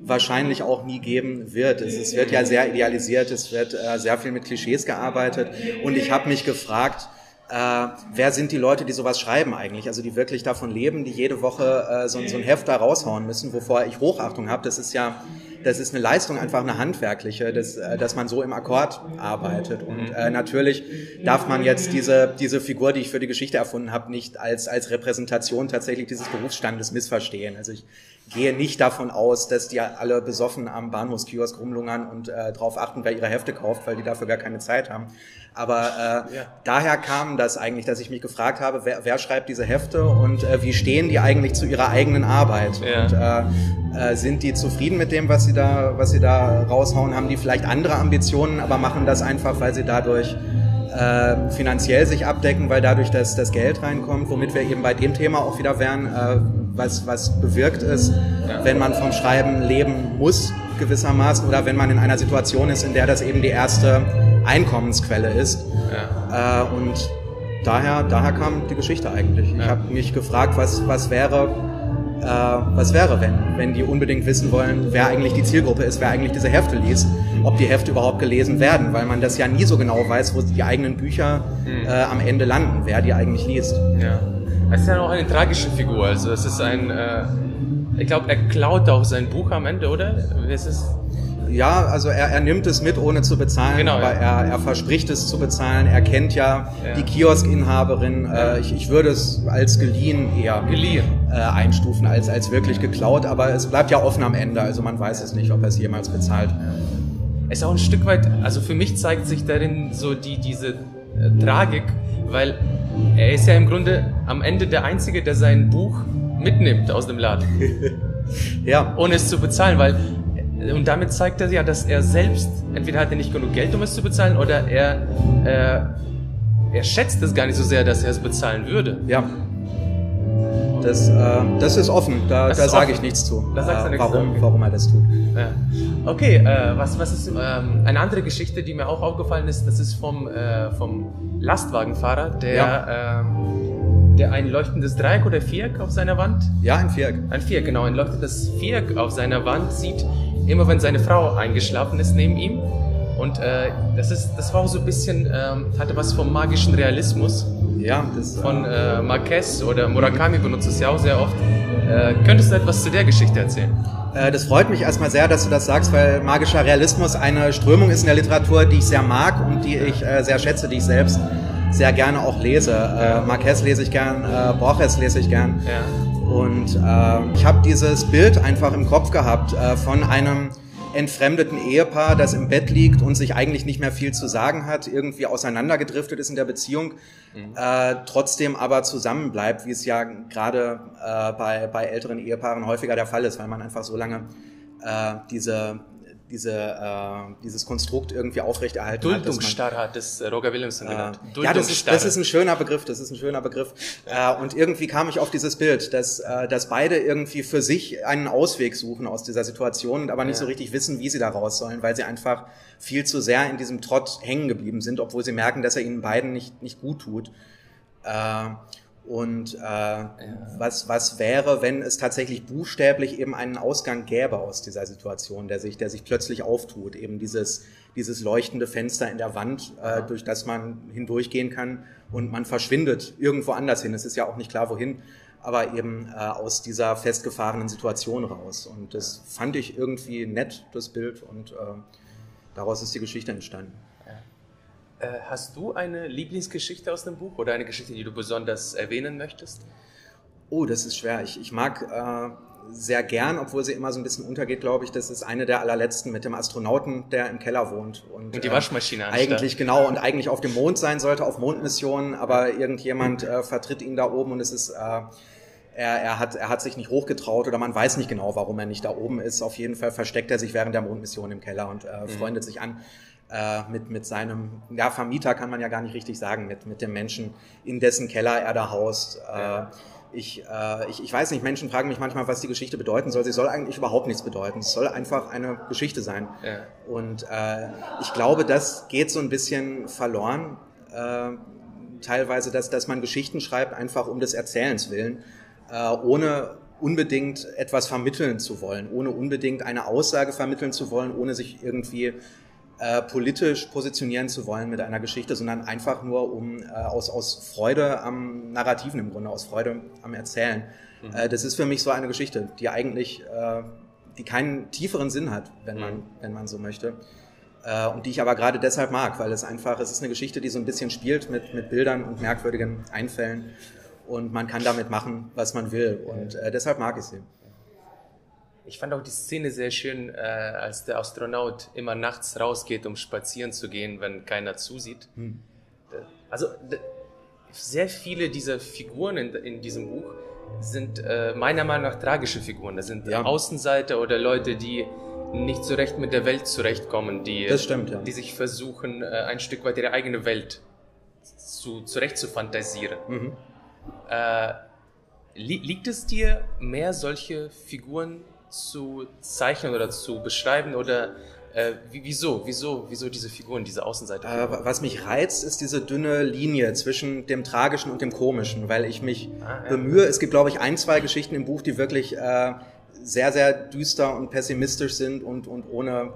wahrscheinlich auch nie geben wird. Es, es wird ja sehr idealisiert, es wird äh, sehr viel mit Klischees gearbeitet und ich habe mich gefragt, äh, wer sind die Leute, die sowas schreiben eigentlich? Also die wirklich davon leben, die jede Woche äh, so, so ein Heft da raushauen müssen, wovor ich Hochachtung habe. Das ist ja, das ist eine Leistung, einfach eine handwerkliche, dass, äh, dass man so im Akkord arbeitet. Und äh, natürlich darf man jetzt diese, diese Figur, die ich für die Geschichte erfunden habe, nicht als, als Repräsentation tatsächlich dieses Berufsstandes missverstehen. Also ich gehe nicht davon aus, dass die alle besoffen am Bahnhofskiosk rumlungern und äh, darauf achten, wer ihre Hefte kauft, weil die dafür gar keine Zeit haben. Aber äh, ja. daher kam das eigentlich, dass ich mich gefragt habe, wer, wer schreibt diese Hefte und äh, wie stehen die eigentlich zu ihrer eigenen Arbeit? Ja. Und äh, äh, sind die zufrieden mit dem, was sie da, was sie da raushauen? Haben die vielleicht andere Ambitionen, aber machen das einfach, weil sie dadurch äh, finanziell sich abdecken, weil dadurch das, das Geld reinkommt, womit wir eben bei dem Thema auch wieder wären, äh, was, was bewirkt ist, ja. wenn man vom Schreiben leben muss, gewissermaßen, oder wenn man in einer Situation ist, in der das eben die erste Einkommensquelle ist. Ja. Äh, und daher, daher kam die Geschichte eigentlich. Ich habe mich gefragt, was, was wäre, äh, was wäre, wenn, wenn die unbedingt wissen wollen, wer eigentlich die Zielgruppe ist, wer eigentlich diese Hefte liest, ob die Hefte überhaupt gelesen werden, weil man das ja nie so genau weiß, wo die eigenen Bücher mhm. äh, am Ende landen, wer die eigentlich liest. Ja. Es ist ja auch eine tragische Figur, also es ist ein, äh, ich glaube, er klaut auch sein Buch am Ende, oder? Es ist ja, also er, er nimmt es mit, ohne zu bezahlen, genau, aber ja. er, er verspricht es zu bezahlen. Er kennt ja, ja. die Kioskinhaberin. Äh, ich, ich würde es als geliehen eher geliehen. Äh, einstufen, als, als wirklich geklaut. Aber es bleibt ja offen am Ende, also man weiß es nicht, ob er es jemals bezahlt. Es ist auch ein Stück weit, also für mich zeigt sich darin so die, diese äh, Tragik, weil er ist ja im Grunde am Ende der Einzige, der sein Buch mitnimmt aus dem Laden. *laughs* ja. Ohne es zu bezahlen, weil und damit zeigt er ja, dass er selbst, entweder hat er nicht genug Geld, um es zu bezahlen, oder er, äh, er schätzt es gar nicht so sehr, dass er es bezahlen würde. Ja. Das, äh, das ist offen, da, da sage ich nichts zu, da sagst äh, warum, warum er das tut. Ja. Okay, äh, was, was ist ähm, eine andere Geschichte, die mir auch aufgefallen ist, das ist vom, äh, vom Lastwagenfahrer, der ja. ähm, der ein leuchtendes Dreieck oder Viereck auf seiner Wand? Ja, ein Viereck. Ein Viereck, genau. Ein leuchtendes Viereck auf seiner Wand sieht, immer wenn seine Frau eingeschlafen ist neben ihm. Und äh, das, ist, das war auch so ein bisschen, ähm, hatte was vom magischen Realismus. Ja, das von äh, Marquez oder Murakami benutzt es ja auch sehr oft. Äh, könntest du etwas zu der Geschichte erzählen? Äh, das freut mich erstmal sehr, dass du das sagst, weil magischer Realismus eine Strömung ist in der Literatur, die ich sehr mag und die ich äh, sehr schätze, die ich selbst sehr gerne auch lese. Äh, Marquez lese ich gern, äh, Borges lese ich gern. Ja. Und äh, ich habe dieses Bild einfach im Kopf gehabt äh, von einem entfremdeten Ehepaar, das im Bett liegt und sich eigentlich nicht mehr viel zu sagen hat, irgendwie auseinandergedriftet ist in der Beziehung, mhm. äh, trotzdem aber zusammenbleibt, wie es ja gerade äh, bei, bei älteren Ehepaaren häufiger der Fall ist, weil man einfach so lange äh, diese diese, äh, dieses Konstrukt irgendwie aufrechterhalten hat. Duldungsstarre hat das äh, Roger Williamson genannt. Äh, ja, das ist, das ist ein schöner Begriff, das ist ein schöner Begriff. Äh, und irgendwie kam ich auf dieses Bild, dass, äh, dass beide irgendwie für sich einen Ausweg suchen aus dieser Situation aber nicht ja. so richtig wissen, wie sie da raus sollen, weil sie einfach viel zu sehr in diesem Trott hängen geblieben sind, obwohl sie merken, dass er ihnen beiden nicht, nicht gut tut. Äh, und äh, ja. was, was wäre, wenn es tatsächlich buchstäblich eben einen Ausgang gäbe aus dieser Situation, der sich, der sich plötzlich auftut, eben dieses, dieses leuchtende Fenster in der Wand, äh, durch das man hindurchgehen kann und man verschwindet irgendwo anders hin. Es ist ja auch nicht klar, wohin, aber eben äh, aus dieser festgefahrenen Situation raus. Und das fand ich irgendwie nett, das Bild, und äh, daraus ist die Geschichte entstanden. Äh, hast du eine Lieblingsgeschichte aus dem Buch oder eine Geschichte, die du besonders erwähnen möchtest? Oh, das ist schwer. Ich, ich mag äh, sehr gern, obwohl sie immer so ein bisschen untergeht, glaube ich. Das ist eine der allerletzten mit dem Astronauten, der im Keller wohnt. Und, und die Waschmaschine äh, Eigentlich, genau. Und eigentlich auf dem Mond sein sollte, auf Mondmissionen. Aber irgendjemand äh, vertritt ihn da oben und es ist... Äh, er, er, hat, er hat sich nicht hochgetraut oder man weiß nicht genau, warum er nicht da oben ist. Auf jeden Fall versteckt er sich während der Mondmission im Keller und äh, mhm. freundet sich an äh, mit, mit seinem, ja, Vermieter kann man ja gar nicht richtig sagen, mit, mit dem Menschen, in dessen Keller er da haust. Äh, ich, äh, ich, ich weiß nicht, Menschen fragen mich manchmal, was die Geschichte bedeuten soll. Sie soll eigentlich überhaupt nichts bedeuten. Es soll einfach eine Geschichte sein. Ja. Und äh, ich glaube, das geht so ein bisschen verloren. Äh, teilweise, dass, dass man Geschichten schreibt, einfach um des Erzählens willen, äh, ohne unbedingt etwas vermitteln zu wollen, ohne unbedingt eine Aussage vermitteln zu wollen, ohne sich irgendwie äh, politisch positionieren zu wollen mit einer Geschichte, sondern einfach nur um äh, aus, aus Freude am Narrativen im Grunde, aus Freude am Erzählen. Mhm. Äh, das ist für mich so eine Geschichte, die eigentlich, äh, die keinen tieferen Sinn hat, wenn man, mhm. wenn man so möchte. Äh, und die ich aber gerade deshalb mag, weil es einfach, es ist eine Geschichte, die so ein bisschen spielt mit, mit Bildern und merkwürdigen Einfällen und man kann damit machen, was man will und äh, deshalb mag ich sie. Ich fand auch die Szene sehr schön, äh, als der Astronaut immer nachts rausgeht, um spazieren zu gehen, wenn keiner zusieht. Hm. Also sehr viele dieser Figuren in, in diesem Buch sind äh, meiner Meinung nach tragische Figuren. Das sind ja. Außenseiter oder Leute, die nicht so recht mit der Welt zurechtkommen, die, stimmt, ja. die sich versuchen, äh, ein Stück weit ihre eigene Welt zu, zurecht zu fantasieren. Mhm. Äh, li liegt es dir mehr, solche Figuren zu zeichnen oder zu beschreiben oder äh, wieso, wieso, wieso diese Figuren, diese Außenseite? Äh, was mich reizt, ist diese dünne Linie zwischen dem Tragischen und dem Komischen, weil ich mich ah, ja. bemühe. Es gibt, glaube ich, ein, zwei Geschichten im Buch, die wirklich äh, sehr, sehr düster und pessimistisch sind und, und ohne,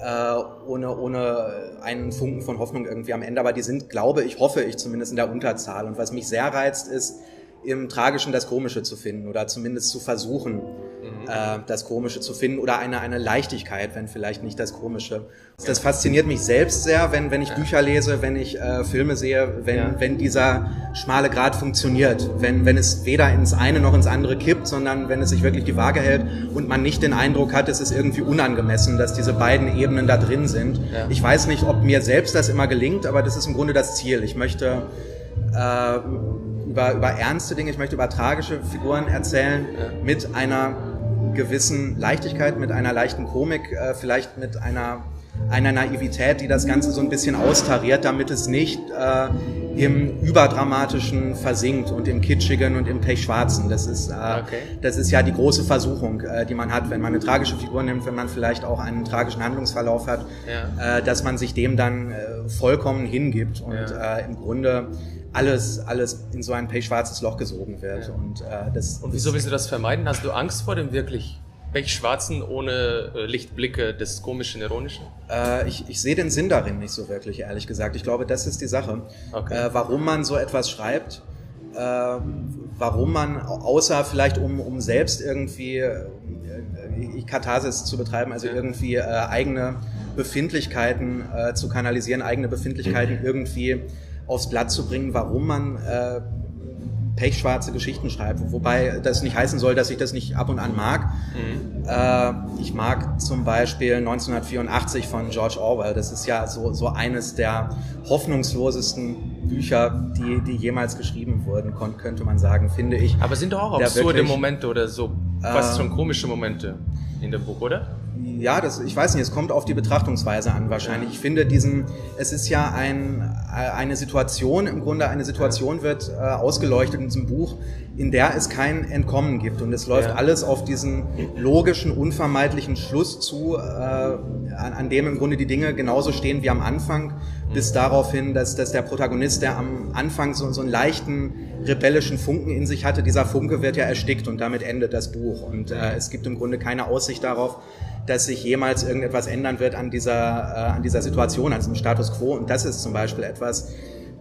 äh, ohne, ohne einen Funken von Hoffnung irgendwie am Ende. Aber die sind, glaube ich, hoffe ich zumindest in der Unterzahl. Und was mich sehr reizt, ist, im Tragischen das Komische zu finden oder zumindest zu versuchen, mhm. äh, das Komische zu finden oder eine, eine Leichtigkeit, wenn vielleicht nicht das Komische. Das fasziniert mich selbst sehr, wenn, wenn ich ja. Bücher lese, wenn ich äh, Filme sehe, wenn, ja. wenn dieser schmale Grad funktioniert, wenn, wenn es weder ins eine noch ins andere kippt, sondern wenn es sich wirklich die Waage hält und man nicht den Eindruck hat, es ist irgendwie unangemessen, dass diese beiden Ebenen da drin sind. Ja. Ich weiß nicht, ob mir selbst das immer gelingt, aber das ist im Grunde das Ziel. Ich möchte äh, über, über ernste Dinge, ich möchte über tragische Figuren erzählen ja. mit einer gewissen Leichtigkeit, mit einer leichten Komik, äh, vielleicht mit einer, einer Naivität, die das Ganze so ein bisschen austariert, damit es nicht äh, im Überdramatischen versinkt und im Kitschigen und im Pechschwarzen. Das ist, äh, okay. das ist ja die große Versuchung, äh, die man hat, wenn man eine tragische Figur nimmt, wenn man vielleicht auch einen tragischen Handlungsverlauf hat, ja. äh, dass man sich dem dann äh, vollkommen hingibt und ja. äh, im Grunde alles, alles in so ein pechschwarzes Loch gesogen wird. Ja. Und, äh, das, und wieso willst du das vermeiden? Hast du Angst vor dem wirklich pechschwarzen ohne äh, Lichtblicke des komischen, ironischen? Äh, ich, ich sehe den Sinn darin nicht so wirklich, ehrlich gesagt. Ich glaube, das ist die Sache. Okay. Äh, warum man so etwas schreibt, äh, warum man, außer vielleicht um, um selbst irgendwie äh, Katharsis zu betreiben, also ja. irgendwie äh, eigene Befindlichkeiten äh, zu kanalisieren, eigene Befindlichkeiten mhm. irgendwie aufs Blatt zu bringen, warum man äh, pechschwarze Geschichten schreibt. Wobei das nicht heißen soll, dass ich das nicht ab und an mag. Mhm. Äh, ich mag zum Beispiel 1984 von George Orwell. Das ist ja so, so eines der hoffnungslosesten Bücher, die, die jemals geschrieben wurden, könnte man sagen, finde ich. Aber sind doch auch absurde wirklich, Momente oder so fast schon komische Momente in dem Buch, oder? ja, das, ich weiß nicht, es kommt auf die Betrachtungsweise an wahrscheinlich. Ich finde diesen, es ist ja ein, eine Situation, im Grunde eine Situation wird äh, ausgeleuchtet in diesem Buch, in der es kein Entkommen gibt. Und es läuft ja. alles auf diesen logischen, unvermeidlichen Schluss zu, äh, an, an, dem im Grunde die Dinge genauso stehen wie am Anfang, mhm. bis darauf hin, dass, dass der Protagonist, der am Anfang so, so einen leichten rebellischen Funken in sich hatte, dieser Funke wird ja erstickt und damit endet das Buch. Und äh, es gibt im Grunde keine Aussicht darauf, dass sich jemals irgendetwas ändern wird an dieser, äh, an dieser Situation, an diesem Status quo. Und das ist zum Beispiel etwas,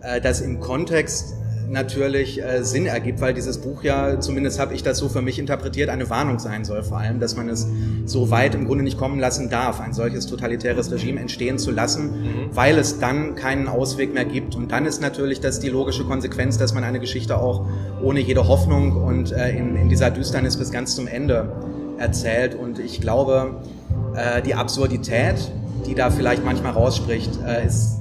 äh, das im Kontext natürlich äh, Sinn ergibt, weil dieses Buch ja, zumindest habe ich das so für mich interpretiert, eine Warnung sein soll, vor allem, dass man es so weit im Grunde nicht kommen lassen darf, ein solches totalitäres Regime entstehen zu lassen, mhm. weil es dann keinen Ausweg mehr gibt. Und dann ist natürlich das die logische Konsequenz, dass man eine Geschichte auch ohne jede Hoffnung und äh, in, in dieser Düsternis bis ganz zum Ende erzählt. Und ich glaube, äh, die Absurdität, die da vielleicht manchmal rausspricht, äh, ist,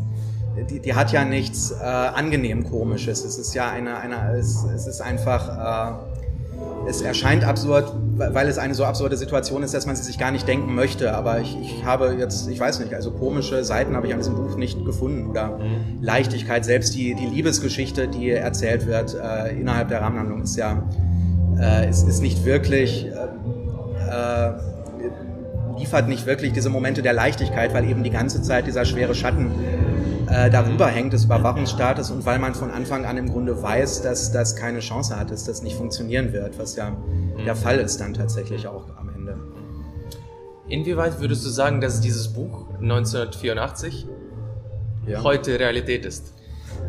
die, die hat ja nichts äh, angenehm komisches. Es ist ja eine, eine es, es ist einfach, äh, es erscheint absurd, weil es eine so absurde Situation ist, dass man sie sich gar nicht denken möchte. Aber ich, ich habe jetzt, ich weiß nicht, also komische Seiten habe ich an diesem Buch nicht gefunden oder mhm. Leichtigkeit. Selbst die, die Liebesgeschichte, die erzählt wird äh, innerhalb der Rahmenhandlung, ist ja äh, ist, ist nicht wirklich äh, äh, liefert nicht wirklich diese Momente der Leichtigkeit, weil eben die ganze Zeit dieser schwere Schatten äh, darüber hängt des Überwachungsstaates und weil man von Anfang an im Grunde weiß, dass das keine Chance hat, dass das nicht funktionieren wird, was ja mhm. der Fall ist dann tatsächlich auch am Ende. Inwieweit würdest du sagen, dass dieses Buch 1984 ja. heute Realität ist?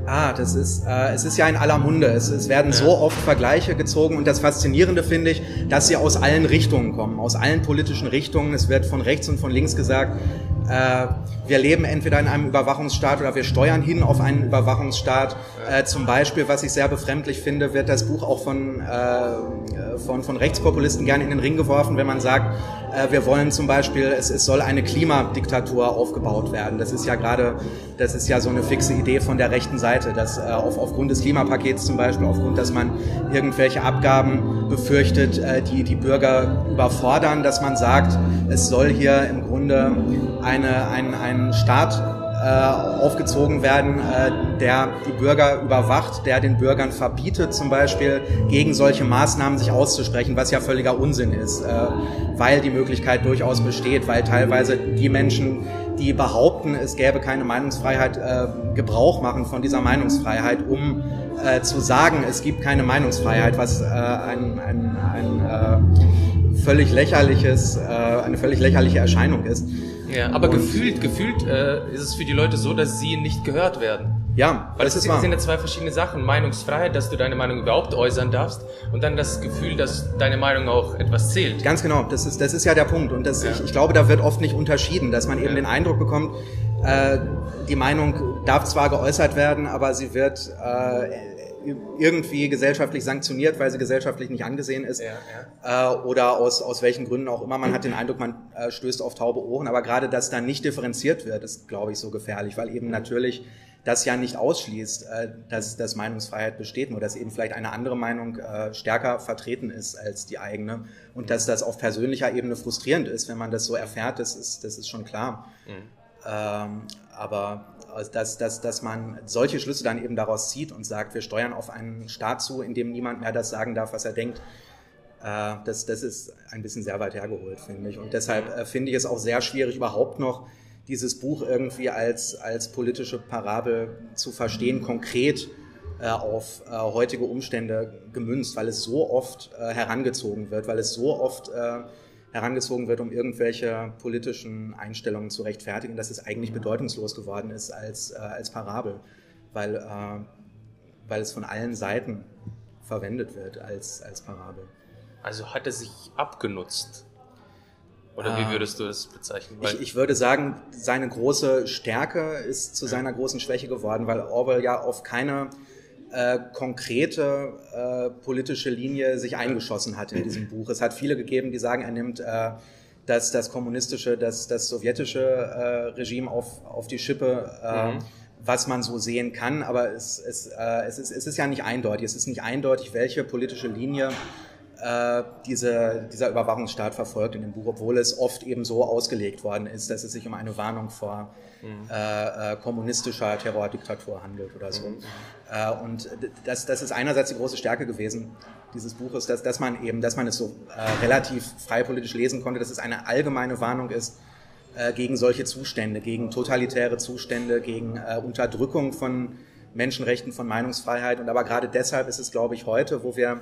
Ah, das ist, äh, es ist ja in aller Munde. Es, es werden ja. so oft Vergleiche gezogen und das Faszinierende finde ich, dass sie aus allen Richtungen kommen, aus allen politischen Richtungen. Es wird von rechts und von links gesagt, äh, wir leben entweder in einem Überwachungsstaat oder wir steuern hin auf einen Überwachungsstaat. Äh, zum Beispiel, was ich sehr befremdlich finde, wird das Buch auch von, äh, von, von Rechtspopulisten gerne in den Ring geworfen, wenn man sagt, äh, wir wollen zum Beispiel, es, es soll eine Klimadiktatur aufgebaut werden. Das ist ja gerade, das ist ja so eine fixe Idee von der rechten Seite, dass äh, auf, aufgrund des Klimapakets zum Beispiel, aufgrund, dass man irgendwelche Abgaben befürchtet, äh, die die Bürger überfordern, dass man sagt, es soll hier im Grunde eine, ein, ein Staat äh, aufgezogen werden, äh, der die Bürger überwacht, der den Bürgern verbietet, zum Beispiel gegen solche Maßnahmen sich auszusprechen, was ja völliger Unsinn ist, äh, weil die Möglichkeit durchaus besteht, weil teilweise die Menschen, die behaupten, es gäbe keine Meinungsfreiheit, Gebrauch machen von dieser Meinungsfreiheit, um zu sagen, es gibt keine Meinungsfreiheit, was ein, ein, ein völlig lächerliches, eine völlig lächerliche Erscheinung ist. Ja, aber gefühlt, gefühlt äh, ist es für die Leute so, dass sie nicht gehört werden. Ja, weil das, das sind, sind ja zwei verschiedene Sachen. Meinungsfreiheit, dass du deine Meinung überhaupt äußern darfst und dann das Gefühl, dass deine Meinung auch etwas zählt. Ganz genau, das ist, das ist ja der Punkt. Und das, ja. ich, ich glaube, da wird oft nicht unterschieden, dass man eben ja. den Eindruck bekommt, äh, die Meinung darf zwar geäußert werden, aber sie wird äh, irgendwie gesellschaftlich sanktioniert, weil sie gesellschaftlich nicht angesehen ist ja, ja. Äh, oder aus, aus welchen Gründen auch immer. Man hat den Eindruck, man äh, stößt auf taube Ohren, aber gerade, dass da nicht differenziert wird, ist, glaube ich, so gefährlich, weil eben natürlich das ja nicht ausschließt, äh, dass, dass Meinungsfreiheit besteht, nur dass eben vielleicht eine andere Meinung äh, stärker vertreten ist als die eigene und dass das auf persönlicher Ebene frustrierend ist, wenn man das so erfährt, das ist, das ist schon klar. Mhm. Ähm, aber dass, dass, dass man solche Schlüsse dann eben daraus zieht und sagt, wir steuern auf einen Staat zu, in dem niemand mehr das sagen darf, was er denkt, äh, das, das ist ein bisschen sehr weit hergeholt, finde ich. Und deshalb äh, finde ich es auch sehr schwierig, überhaupt noch dieses Buch irgendwie als, als politische Parabel zu verstehen, konkret äh, auf heutige Umstände gemünzt, weil es so oft herangezogen wird, weil es so oft herangezogen wird, um irgendwelche politischen Einstellungen zu rechtfertigen, dass es eigentlich bedeutungslos geworden ist als, äh, als Parabel, weil, äh, weil es von allen Seiten verwendet wird als, als Parabel. Also hat er sich abgenutzt? Oder wie ah. würdest du es bezeichnen? Ich, ich, würde sagen, seine große Stärke ist zu seiner großen Schwäche geworden, weil Orwell ja auf keine äh, konkrete äh, politische Linie sich eingeschossen hat in diesem Buch. Es hat viele gegeben, die sagen, er nimmt äh, das, das kommunistische, das, das sowjetische äh, Regime auf, auf die Schippe, äh, mhm. was man so sehen kann, aber es, es, äh, es, ist, es ist ja nicht eindeutig. Es ist nicht eindeutig, welche politische Linie äh, diese, dieser Überwachungsstaat verfolgt in dem Buch, obwohl es oft eben so ausgelegt worden ist, dass es sich um eine Warnung vor mhm. äh, äh, kommunistischer Terrordiktatur handelt oder so. Mhm. Äh, und das, das ist einerseits die große Stärke gewesen dieses Buches, dass, dass man eben, dass man es so äh, relativ frei politisch lesen konnte, dass es eine allgemeine Warnung ist äh, gegen solche Zustände, gegen totalitäre Zustände, gegen Unterdrückung von Menschenrechten, von Meinungsfreiheit. Und aber gerade deshalb ist es, glaube ich, heute, wo wir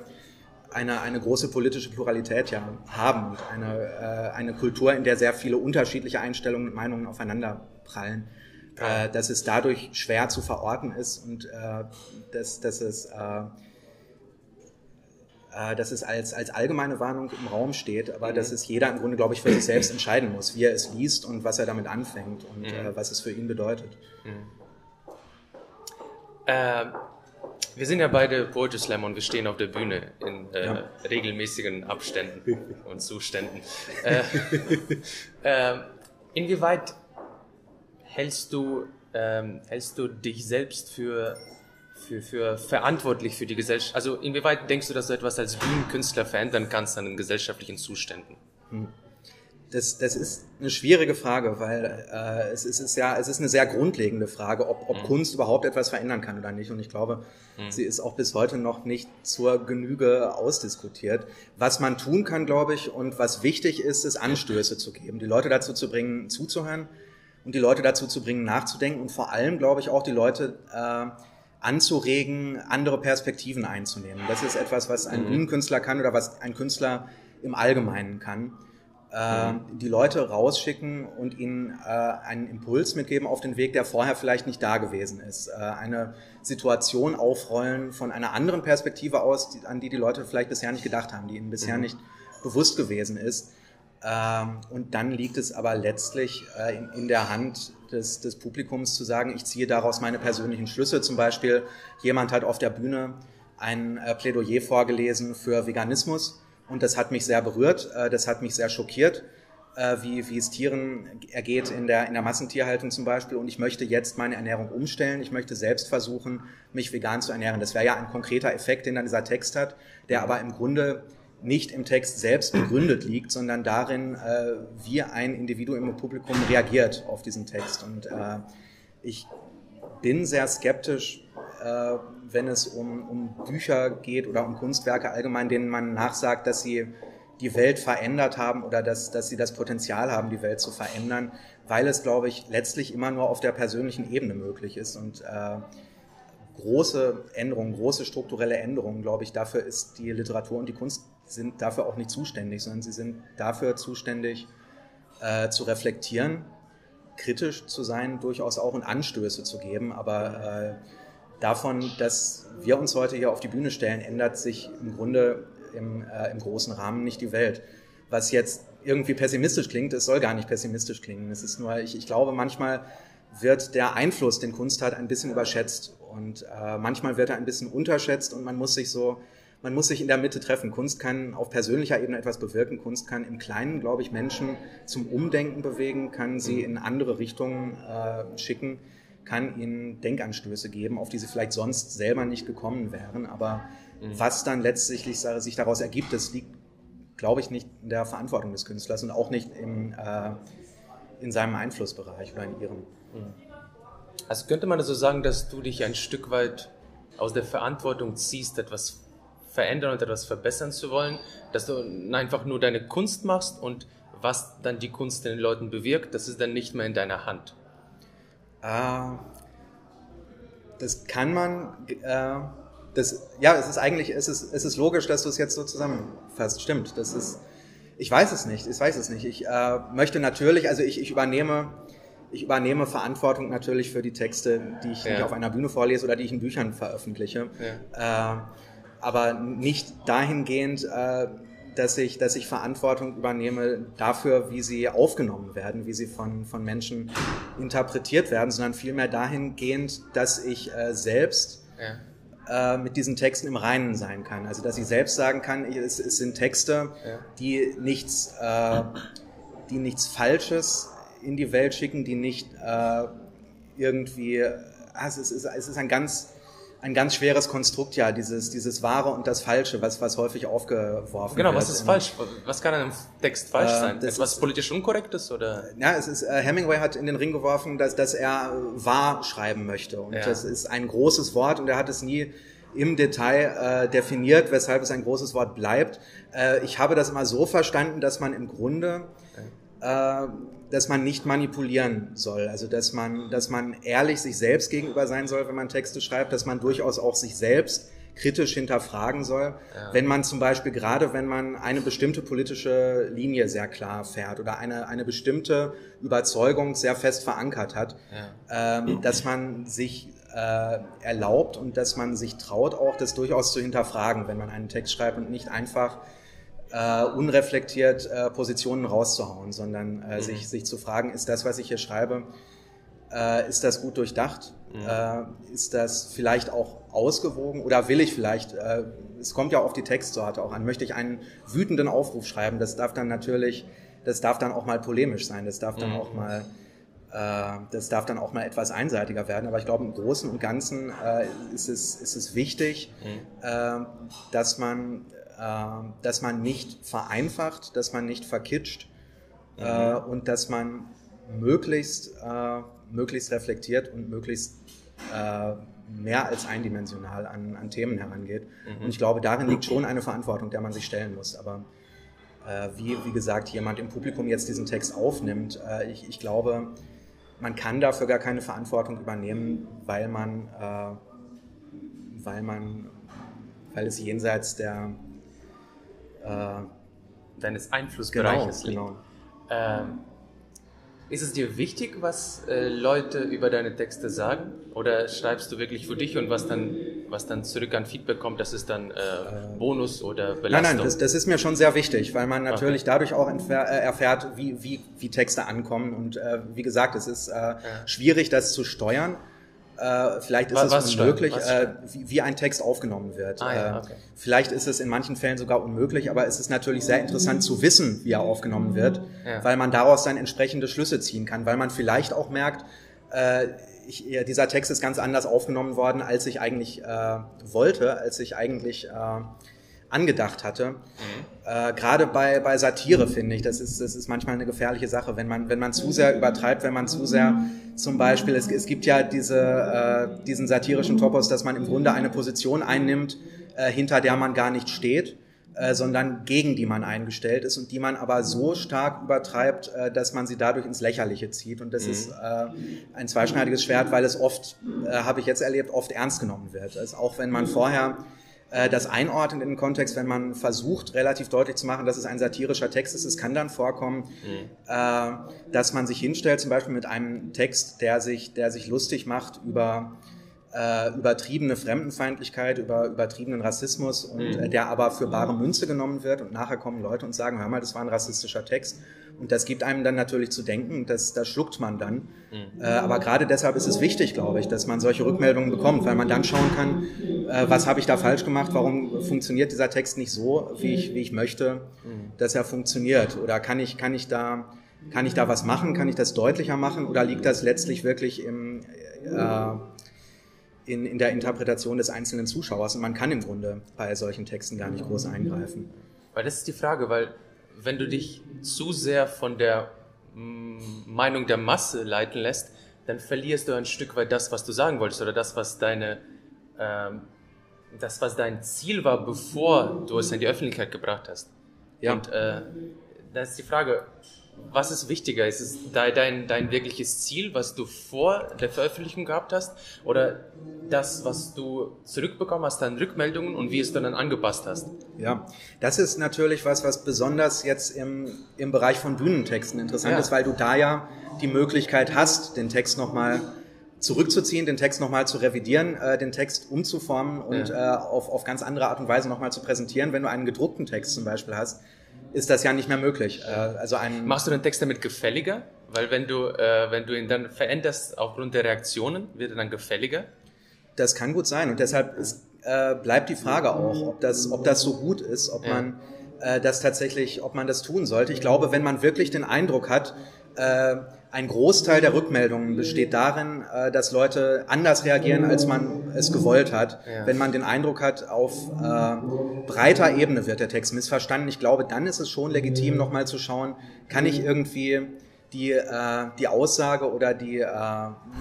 eine, eine große politische Pluralität ja haben und eine, äh, eine Kultur, in der sehr viele unterschiedliche Einstellungen und Meinungen aufeinander prallen, äh, dass es dadurch schwer zu verorten ist und äh, dass, dass es äh, äh, dass es als, als allgemeine Warnung im Raum steht, aber mhm. dass es jeder im Grunde, glaube ich, für sich selbst entscheiden muss, wie er es liest und was er damit anfängt und mhm. äh, was es für ihn bedeutet. Mhm. Ähm, wir sind ja beide Poetry Slam und wir stehen auf der Bühne in äh, ja. regelmäßigen Abständen und Zuständen. äh, *laughs* äh, inwieweit hältst du, ähm, hältst du dich selbst für für, für verantwortlich für die Gesellschaft? Also inwieweit denkst du, dass du etwas als Bühnenkünstler verändern kannst an den gesellschaftlichen Zuständen? Hm. Das, das ist eine schwierige Frage, weil äh, es, ist, es ist ja es ist eine sehr grundlegende Frage, ob, ob mhm. Kunst überhaupt etwas verändern kann oder nicht. Und ich glaube, mhm. sie ist auch bis heute noch nicht zur Genüge ausdiskutiert. Was man tun kann, glaube ich, und was wichtig ist, ist Anstöße zu geben, die Leute dazu zu bringen, zuzuhören und die Leute dazu zu bringen, nachzudenken und vor allem, glaube ich, auch die Leute äh, anzuregen, andere Perspektiven einzunehmen. Das ist etwas, was ein mhm. Bühnenkünstler kann oder was ein Künstler im Allgemeinen kann äh, die Leute rausschicken und ihnen äh, einen Impuls mitgeben auf den Weg, der vorher vielleicht nicht da gewesen ist. Äh, eine Situation aufrollen von einer anderen Perspektive aus, die, an die die Leute vielleicht bisher nicht gedacht haben, die ihnen bisher mhm. nicht bewusst gewesen ist. Ähm, und dann liegt es aber letztlich äh, in, der Hand des, des Publikums zu sagen, ich ziehe daraus meine persönlichen Schlüsse. Zum Beispiel, jemand hat auf der Bühne ein äh, Plädoyer vorgelesen für Veganismus und das hat mich sehr berührt, äh, das hat mich sehr schockiert, wie, wie es Tieren ergeht in der, in der Massentierhaltung zum Beispiel. Und ich möchte jetzt meine Ernährung umstellen. Ich möchte selbst versuchen, mich vegan zu ernähren. Das wäre ja ein konkreter Effekt, den dann dieser Text hat, der aber im Grunde nicht im Text selbst begründet liegt, sondern darin, äh, wie ein Individuum im Publikum reagiert auf diesen Text. Und ich bin sehr skeptisch, äh, wenn es um, um Bücher geht oder um Kunstwerke allgemein, denen man nachsagt, dass sie die Welt verändert haben oder dass, dass sie das Potenzial haben, die Welt zu verändern, weil es, glaube ich, letztlich immer nur auf der persönlichen Ebene möglich ist. Und äh, große Änderungen, große strukturelle Änderungen, glaube ich, dafür ist die Literatur und die Kunst sind dafür auch nicht zuständig, sondern sie sind dafür zuständig, äh, zu reflektieren, kritisch zu sein, durchaus auch und Anstöße zu geben, aber äh, davon, dass wir uns heute hier auf die Bühne stellen, ändert sich im Grunde im, äh, im großen Rahmen nicht die Welt. Was jetzt irgendwie pessimistisch klingt, es soll gar nicht pessimistisch klingen. Es ist nur, ich, ich glaube, manchmal wird der Einfluss, den Kunst hat, ein bisschen überschätzt und äh, manchmal wird er ein bisschen unterschätzt und man muss sich so, man muss sich in der Mitte treffen. Kunst kann auf persönlicher Ebene etwas bewirken. Kunst kann im Kleinen, glaube ich, Menschen zum Umdenken bewegen, kann sie in andere Richtungen äh, schicken kann ihnen Denkanstöße geben, auf die sie vielleicht sonst selber nicht gekommen wären. Aber mhm. was dann letztlich sich daraus ergibt, das liegt, glaube ich, nicht in der Verantwortung des Künstlers und auch nicht im, äh, in seinem Einflussbereich oder in ihrem. Mhm. Also könnte man also sagen, dass du dich ein Stück weit aus der Verantwortung ziehst, etwas verändern und etwas verbessern zu wollen, dass du einfach nur deine Kunst machst und was dann die Kunst in den Leuten bewirkt, das ist dann nicht mehr in deiner Hand. Ah, das kann man. Äh, das, ja, es ist eigentlich, es ist, es ist logisch, dass du es jetzt so zusammenfasst. Stimmt. Das ist. Ich weiß es nicht. Ich weiß es nicht. Ich äh, möchte natürlich, also ich, ich übernehme, ich übernehme Verantwortung natürlich für die Texte, die ich, ja. auf einer Bühne vorlese oder die ich in Büchern veröffentliche. Ja. Äh, aber nicht dahingehend, äh, dass ich, dass ich Verantwortung übernehme dafür, wie sie aufgenommen werden, wie sie von, von Menschen interpretiert werden, sondern vielmehr dahingehend, dass ich äh, selbst ja. äh, mit diesen Texten im Reinen sein kann. Also dass ich selbst sagen kann, es, es sind Texte, ja. die nichts, äh, die nichts Falsches in die Welt schicken, die nicht äh, irgendwie, also es ist, es ist ein ganz ein ganz schweres Konstrukt, ja, dieses, dieses Wahre und das Falsche, was, was häufig aufgeworfen genau, wird. Genau, was ist falsch? Was kann an einem Text falsch äh, sein? Etwas ist, politisch Unkorrektes oder? Ja, es ist, äh, Hemingway hat in den Ring geworfen, dass, dass er wahr schreiben möchte. Und ja. das ist ein großes Wort und er hat es nie im Detail äh, definiert, weshalb es ein großes Wort bleibt. Äh, ich habe das immer so verstanden, dass man im Grunde äh, dass man nicht manipulieren soll. Also dass man, dass man ehrlich sich selbst gegenüber sein soll, wenn man Texte schreibt, dass man durchaus auch sich selbst kritisch hinterfragen soll. Ja. Wenn man zum Beispiel, gerade wenn man eine bestimmte politische Linie sehr klar fährt oder eine, eine bestimmte Überzeugung sehr fest verankert hat, ja. ähm, dass man sich äh, erlaubt und dass man sich traut, auch das durchaus zu hinterfragen, wenn man einen Text schreibt und nicht einfach äh, unreflektiert äh, Positionen rauszuhauen, sondern äh, mhm. sich, sich zu fragen, ist das, was ich hier schreibe, äh, ist das gut durchdacht? Mhm. Äh, ist das vielleicht auch ausgewogen oder will ich vielleicht, äh, es kommt ja auf die Textsorte auch an, möchte ich einen wütenden Aufruf schreiben, das darf dann natürlich, das darf dann auch mal polemisch sein, das darf dann mhm. auch mal das darf dann auch mal etwas einseitiger werden, aber ich glaube, im Großen und Ganzen ist, es, ist es wichtig, mhm. dass, man, dass man nicht vereinfacht, dass man nicht verkitscht äh, mhm. und dass man möglichst, äh, möglichst reflektiert und möglichst mehr als eindimensional an, an Themen herangeht. Mhm. Und ich glaube, darin liegt schon eine Verantwortung, der man sich stellen muss. Aber wie, wie gesagt, jemand im Publikum jetzt diesen Text aufnimmt, ich, ich glaube, man kann dafür gar keine Verantwortung übernehmen, weil man, äh, weil man, weil es jenseits der äh, deines Einflussbereiches genau, liegt. Genau. Ähm, ist es dir wichtig, was äh, Leute über deine Texte sagen? Oder schreibst du wirklich für dich und was dann, was dann zurück an Feedback kommt, das ist dann äh, Bonus oder Belastung? Nein, nein, das, das ist mir schon sehr wichtig, weil man natürlich okay. dadurch auch äh, erfährt, wie, wie, wie Texte ankommen. Und äh, wie gesagt, es ist äh, schwierig, das zu steuern. Äh, vielleicht ist was, es unmöglich, äh, wie, wie, ein Text aufgenommen wird. Ah, ja, äh, okay. vielleicht ist es in manchen Fällen sogar unmöglich, aber es ist natürlich sehr interessant zu wissen, wie er aufgenommen wird, ja. weil man daraus dann entsprechende Schlüsse ziehen kann, weil man vielleicht auch merkt, äh, ich, dieser Text ist ganz anders aufgenommen worden, als ich eigentlich äh, wollte, als ich eigentlich äh, angedacht hatte. Mhm. Äh, Gerade bei, bei Satire finde ich, das ist, das ist manchmal eine gefährliche Sache, wenn man, wenn man zu sehr übertreibt, wenn man zu sehr zum Beispiel, es, es gibt ja diese, äh, diesen satirischen Topos, dass man im Grunde eine Position einnimmt, äh, hinter der man gar nicht steht. Äh, sondern gegen die man eingestellt ist und die man aber so stark übertreibt, äh, dass man sie dadurch ins Lächerliche zieht. Und das mhm. ist äh, ein zweischneidiges Schwert, weil es oft, äh, habe ich jetzt erlebt, oft ernst genommen wird. Also auch wenn man vorher das einordnet in den Kontext, wenn man versucht, relativ deutlich zu machen, dass es ein satirischer Text ist. Es kann dann vorkommen, mhm. äh, dass man sich hinstellt, zum Beispiel mit einem Text, der sich, der sich lustig macht über äh, übertriebene Fremdenfeindlichkeit, über übertriebenen Rassismus und mhm. äh, der aber für bare Münze genommen wird und nachher kommen Leute und sagen, hör mal, das war ein rassistischer Text. Und das gibt einem dann natürlich zu denken, das, das schluckt man dann. Mhm. Äh, aber gerade deshalb ist es wichtig, glaube ich, dass man solche Rückmeldungen bekommt, weil man dann schauen kann, äh, was habe ich da falsch gemacht, warum funktioniert dieser Text nicht so, wie ich, wie ich möchte, mhm. dass er funktioniert. Oder kann ich, kann ich da, kann ich da was machen, kann ich das deutlicher machen oder liegt das letztlich wirklich im, äh, in, in der Interpretation des einzelnen Zuschauers? Und man kann im Grunde bei solchen Texten gar nicht groß eingreifen. Weil das ist die Frage, weil wenn du dich zu sehr von der mm, Meinung der Masse leiten lässt, dann verlierst du ein Stück weit das, was du sagen wolltest oder das, was deine, ähm, das, was dein Ziel war, bevor du es in die Öffentlichkeit gebracht hast. Ja. Und äh, da ist die Frage, was ist wichtiger? Ist es dein, dein wirkliches Ziel, was du vor der Veröffentlichung gehabt hast? Oder das, was du zurückbekommen hast an Rückmeldungen und wie es du dann angepasst hast? Ja, das ist natürlich was, was besonders jetzt im, im Bereich von Bühnentexten interessant ja. ist, weil du da ja die Möglichkeit hast, den Text nochmal zurückzuziehen, den Text nochmal zu revidieren, äh, den Text umzuformen und ja. äh, auf, auf ganz andere Art und Weise nochmal zu präsentieren. Wenn du einen gedruckten Text zum Beispiel hast, ist das ja nicht mehr möglich. Äh, also ein Machst du den Text damit gefälliger? Weil wenn du, äh, wenn du ihn dann veränderst aufgrund der Reaktionen, wird er dann gefälliger? Das kann gut sein und deshalb ist, äh, bleibt die Frage auch, ob das, ob das so gut ist, ob ja. man äh, das tatsächlich, ob man das tun sollte. Ich glaube, wenn man wirklich den Eindruck hat, äh, ein Großteil der Rückmeldungen besteht darin, äh, dass Leute anders reagieren, als man es gewollt hat. Ja. Wenn man den Eindruck hat, auf äh, breiter Ebene wird der Text missverstanden. Ich glaube, dann ist es schon legitim, nochmal zu schauen, kann ich irgendwie die, äh, die Aussage oder die, äh,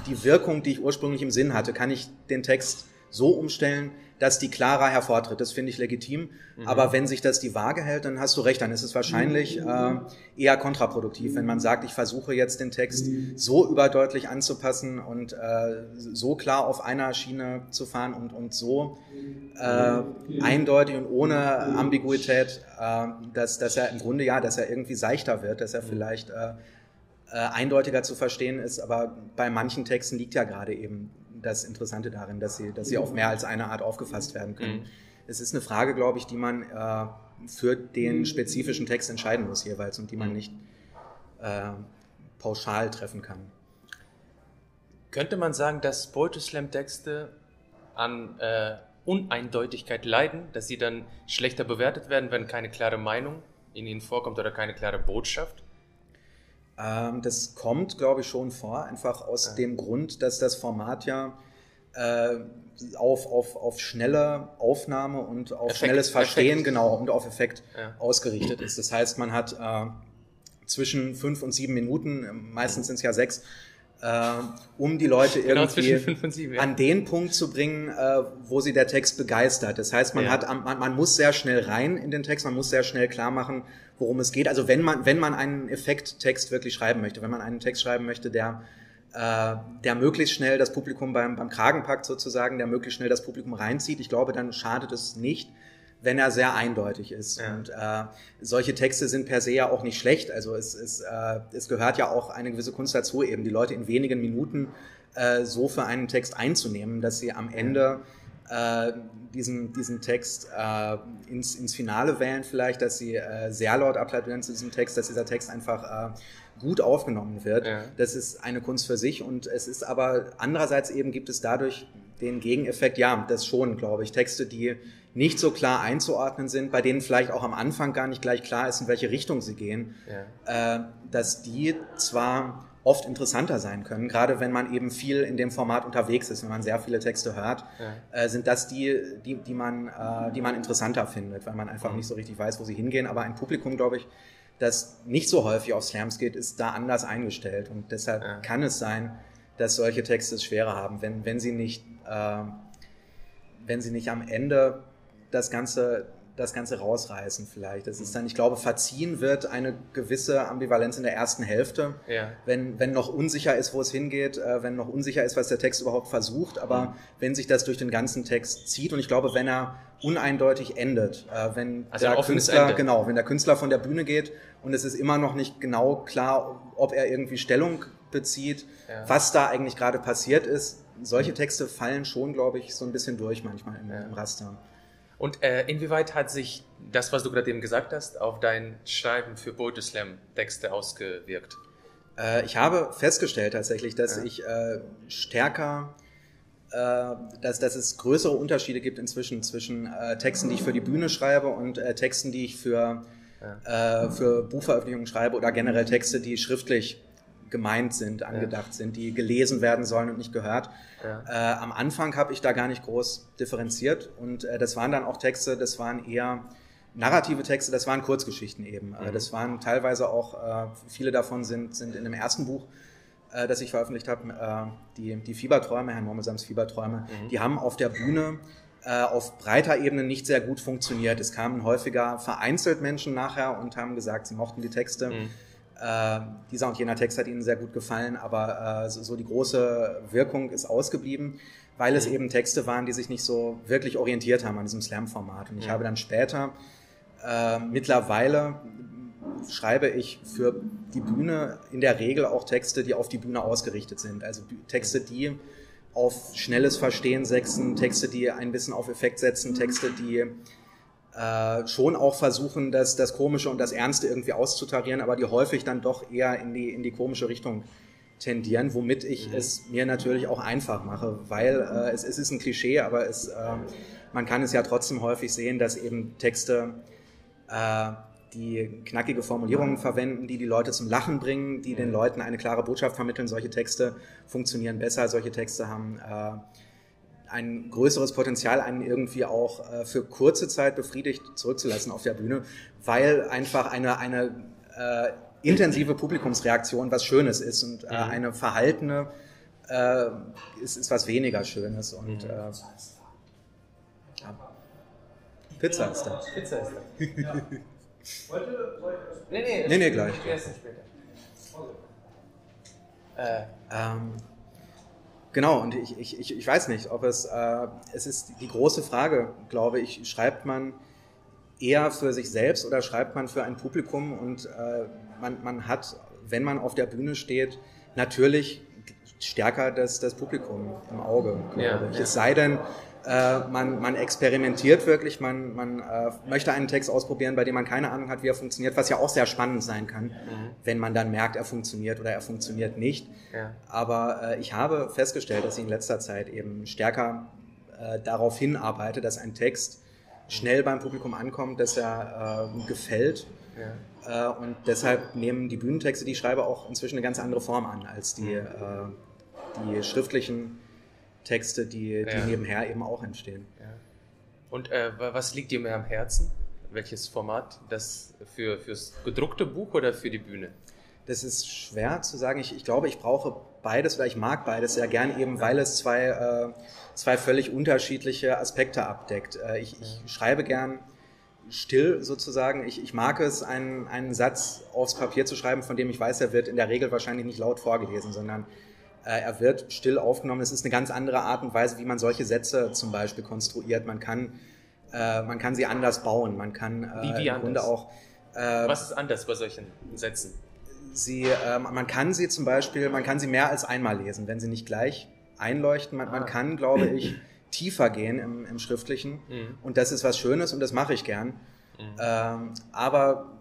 die Wirkung, die ich ursprünglich im Sinn hatte, kann ich den Text so umstellen, dass die klarer hervortritt. Das finde ich legitim. Mhm. Aber wenn sich das die Waage hält, dann hast du recht, dann ist es wahrscheinlich äh, eher kontraproduktiv, wenn man sagt, ich versuche jetzt den Text so überdeutlich anzupassen und äh, so klar auf einer Schiene zu fahren und, und so äh, eindeutig und ohne Ambiguität, äh, dass, dass er im Grunde ja, dass er irgendwie seichter wird, dass er mhm. vielleicht äh, äh, eindeutiger zu verstehen ist, aber bei manchen Texten liegt ja gerade eben das Interessante darin, dass sie, dass sie auf mehr als eine Art aufgefasst werden können. Mhm. Es ist eine Frage, glaube ich, die man äh, für den spezifischen Text entscheiden muss jeweils und die man mhm. nicht äh, pauschal treffen kann. Könnte man sagen, dass Poetry Slam Texte an äh, Uneindeutigkeit leiden, dass sie dann schlechter bewertet werden, wenn keine klare Meinung in ihnen vorkommt oder keine klare Botschaft? Ähm, das kommt, glaube ich, schon vor, einfach aus ja. dem Grund, dass das Format ja äh, auf, auf, auf schnelle Aufnahme und auf Effekt, schnelles Verstehen, Effekt. genau, und auf Effekt ja. ausgerichtet ist. Das heißt, man hat äh, zwischen fünf und sieben Minuten, meistens sind es ja sechs, äh, um die Leute genau, irgendwie sieben, ja. an den Punkt zu bringen, äh, wo sie der Text begeistert. Das heißt, man ja. hat, man, man muss sehr schnell rein in den Text, man muss sehr schnell klar machen, worum es geht. Also wenn man, wenn man einen Effekttext wirklich schreiben möchte, wenn man einen Text schreiben möchte, der äh, der möglichst schnell das Publikum beim, beim Kragen packt sozusagen, der möglichst schnell das Publikum reinzieht. Ich glaube, dann schadet es nicht, wenn er sehr eindeutig ist. Ja. Und äh, solche Texte sind per se ja auch nicht schlecht. Also es, es, äh, es gehört ja auch eine gewisse Kunst dazu, eben die Leute in wenigen Minuten äh, so für einen Text einzunehmen, dass sie am Ende äh, diesen, diesen Text äh, ins, ins Finale wählen vielleicht, dass sie äh, sehr laut applaudieren zu diesem Text, dass dieser Text einfach äh, gut aufgenommen wird. Ja. Das ist eine Kunst für sich und es ist aber andererseits eben gibt es dadurch den Gegeneffekt, ja, das schon, glaube ich, Texte, die nicht so klar einzuordnen sind, bei denen vielleicht auch am Anfang gar nicht gleich klar ist, in welche Richtung sie gehen, ja. äh, dass die zwar oft interessanter sein können, gerade wenn man eben viel in dem Format unterwegs ist, wenn man sehr viele Texte hört, ja. äh, sind das die, die, die, man, äh, die man interessanter findet, weil man einfach mhm. nicht so richtig weiß, wo sie hingehen. Aber ein Publikum, glaube ich, das nicht so häufig auf Slams geht, ist da anders eingestellt. Und deshalb ja. kann es sein, dass solche Texte es schwerer haben, wenn, wenn sie nicht, äh, wenn sie nicht am Ende das Ganze das Ganze rausreißen vielleicht. Das ist dann, ich glaube, verziehen wird eine gewisse Ambivalenz in der ersten Hälfte, ja. wenn, wenn noch unsicher ist, wo es hingeht, äh, wenn noch unsicher ist, was der Text überhaupt versucht, aber mhm. wenn sich das durch den ganzen Text zieht und ich glaube, wenn er uneindeutig endet, äh, wenn also der Künstler, genau, wenn der Künstler von der Bühne geht und es ist immer noch nicht genau klar, ob er irgendwie Stellung bezieht, ja. was da eigentlich gerade passiert ist, solche Texte fallen schon, glaube ich, so ein bisschen durch manchmal im, ja. im Raster. Und äh, inwieweit hat sich das, was du gerade eben gesagt hast, auf dein Schreiben für Poetry Slam Texte ausgewirkt? Äh, ich habe festgestellt tatsächlich, dass ja. ich äh, stärker, äh, dass, dass es größere Unterschiede gibt inzwischen zwischen äh, Texten, die ich für die Bühne schreibe und äh, Texten, die ich für, ja. für Buchveröffentlichungen schreibe oder generell Texte, die schriftlich gemeint sind, angedacht ja. sind, die gelesen werden sollen und nicht gehört. Ja. Äh, am Anfang habe ich da gar nicht groß differenziert und äh, das waren dann auch Texte, das waren eher narrative Texte, das waren Kurzgeschichten eben. Äh, mhm. das waren teilweise auch, äh, viele davon sind, sind in dem ersten Buch, äh, das ich veröffentlicht habe, die, die Fieberträume, Herrn Mommelsams Fieberträume, mhm. die haben auf der Bühne auf breiter Ebene nicht sehr gut funktioniert. Es kamen häufiger vereinzelt Menschen nachher und haben gesagt, sie mochten die Texte. Mhm äh, dieser und jener Text hat Ihnen sehr gut gefallen, aber äh, so, so, die große Wirkung ist ausgeblieben, weil es mhm. eben Texte waren, die sich nicht so wirklich orientiert haben an diesem Slam-Format. Und ich ja. habe dann später, äh, mittlerweile schreibe ich für die Bühne in der Regel auch Texte, die auf die Bühne ausgerichtet sind. Also Texte, die auf schnelles Verstehen setzen, Texte, die ein bisschen auf Effekt setzen, Texte, die äh, schon auch versuchen, das, das Komische und das Ernste irgendwie auszutarieren, aber die häufig dann doch eher in die, in die komische Richtung tendieren, womit ich mhm. es mir natürlich auch einfach mache, weil äh, es, es ist ein Klischee, aber es, äh, man kann es ja trotzdem häufig sehen, dass eben Texte äh, die knackige Formulierungen verwenden, die die Leute zum Lachen bringen, die den mhm. Leuten eine klare Botschaft vermitteln. Solche Texte funktionieren besser, solche Texte haben äh, ein größeres Potenzial, einen irgendwie auch äh, für kurze Zeit befriedigt zurückzulassen auf der Bühne, weil einfach eine, eine äh, intensive Publikumsreaktion was Schönes ist und äh, mhm. eine verhaltene äh, ist, ist was weniger Schönes. Und, mhm. äh, ja. Pizza ist da. Pizza ist da. ja. *laughs* Wollte, wollte, nee, nee, nee, nee, gleich. Erst später. Äh, ähm, Genau, und ich, ich, ich, ich weiß nicht, ob es, äh, es ist die große Frage, glaube ich, schreibt man eher für sich selbst oder schreibt man für ein Publikum und äh, man, man hat, wenn man auf der Bühne steht, natürlich stärker das, das Publikum im Auge, glaube ja, ich. Ja. Es sei denn, äh, man, man experimentiert wirklich, man, man äh, möchte einen Text ausprobieren, bei dem man keine Ahnung hat, wie er funktioniert, was ja auch sehr spannend sein kann, mhm. wenn man dann merkt, er funktioniert oder er funktioniert nicht. Ja. Aber äh, ich habe festgestellt, dass ich in letzter Zeit eben stärker äh, darauf hinarbeite, dass ein Text schnell beim Publikum ankommt, dass er äh, gefällt. Äh, und deshalb nehmen die Bühnentexte, die ich schreibe, auch inzwischen eine ganz andere Form an als die, mhm. die schriftlichen Texte, die, die ja. nebenher eben auch entstehen. Ja. Und äh, was liegt dir mehr am Herzen? Welches Format? Das für fürs gedruckte Buch oder für die Bühne? Das ist schwer zu sagen. Ich, ich glaube, ich brauche beides oder ich mag beides sehr gern, eben weil es zwei, äh, zwei völlig unterschiedliche Aspekte abdeckt. Äh, ich, ich schreibe gern still sozusagen. Ich, ich mag es, einen, einen Satz aufs Papier zu schreiben, von dem ich weiß, er wird in der Regel wahrscheinlich nicht laut vorgelesen, sondern er wird still aufgenommen. Es ist eine ganz andere Art und Weise, wie man solche Sätze zum Beispiel konstruiert. Man kann, äh, man kann sie anders bauen. Man kann äh, wie, wie im Grunde auch. Äh, Was ist anders bei solchen Sätzen? Sie, äh, man kann sie zum Beispiel, man kann sie mehr als einmal lesen, wenn sie nicht gleich einleuchten. Man, ah. man kann, glaube ich, tiefer gehen im, im Schriftlichen. Mhm. Und das ist was Schönes und das mache ich gern. Mhm. Ähm, aber äh,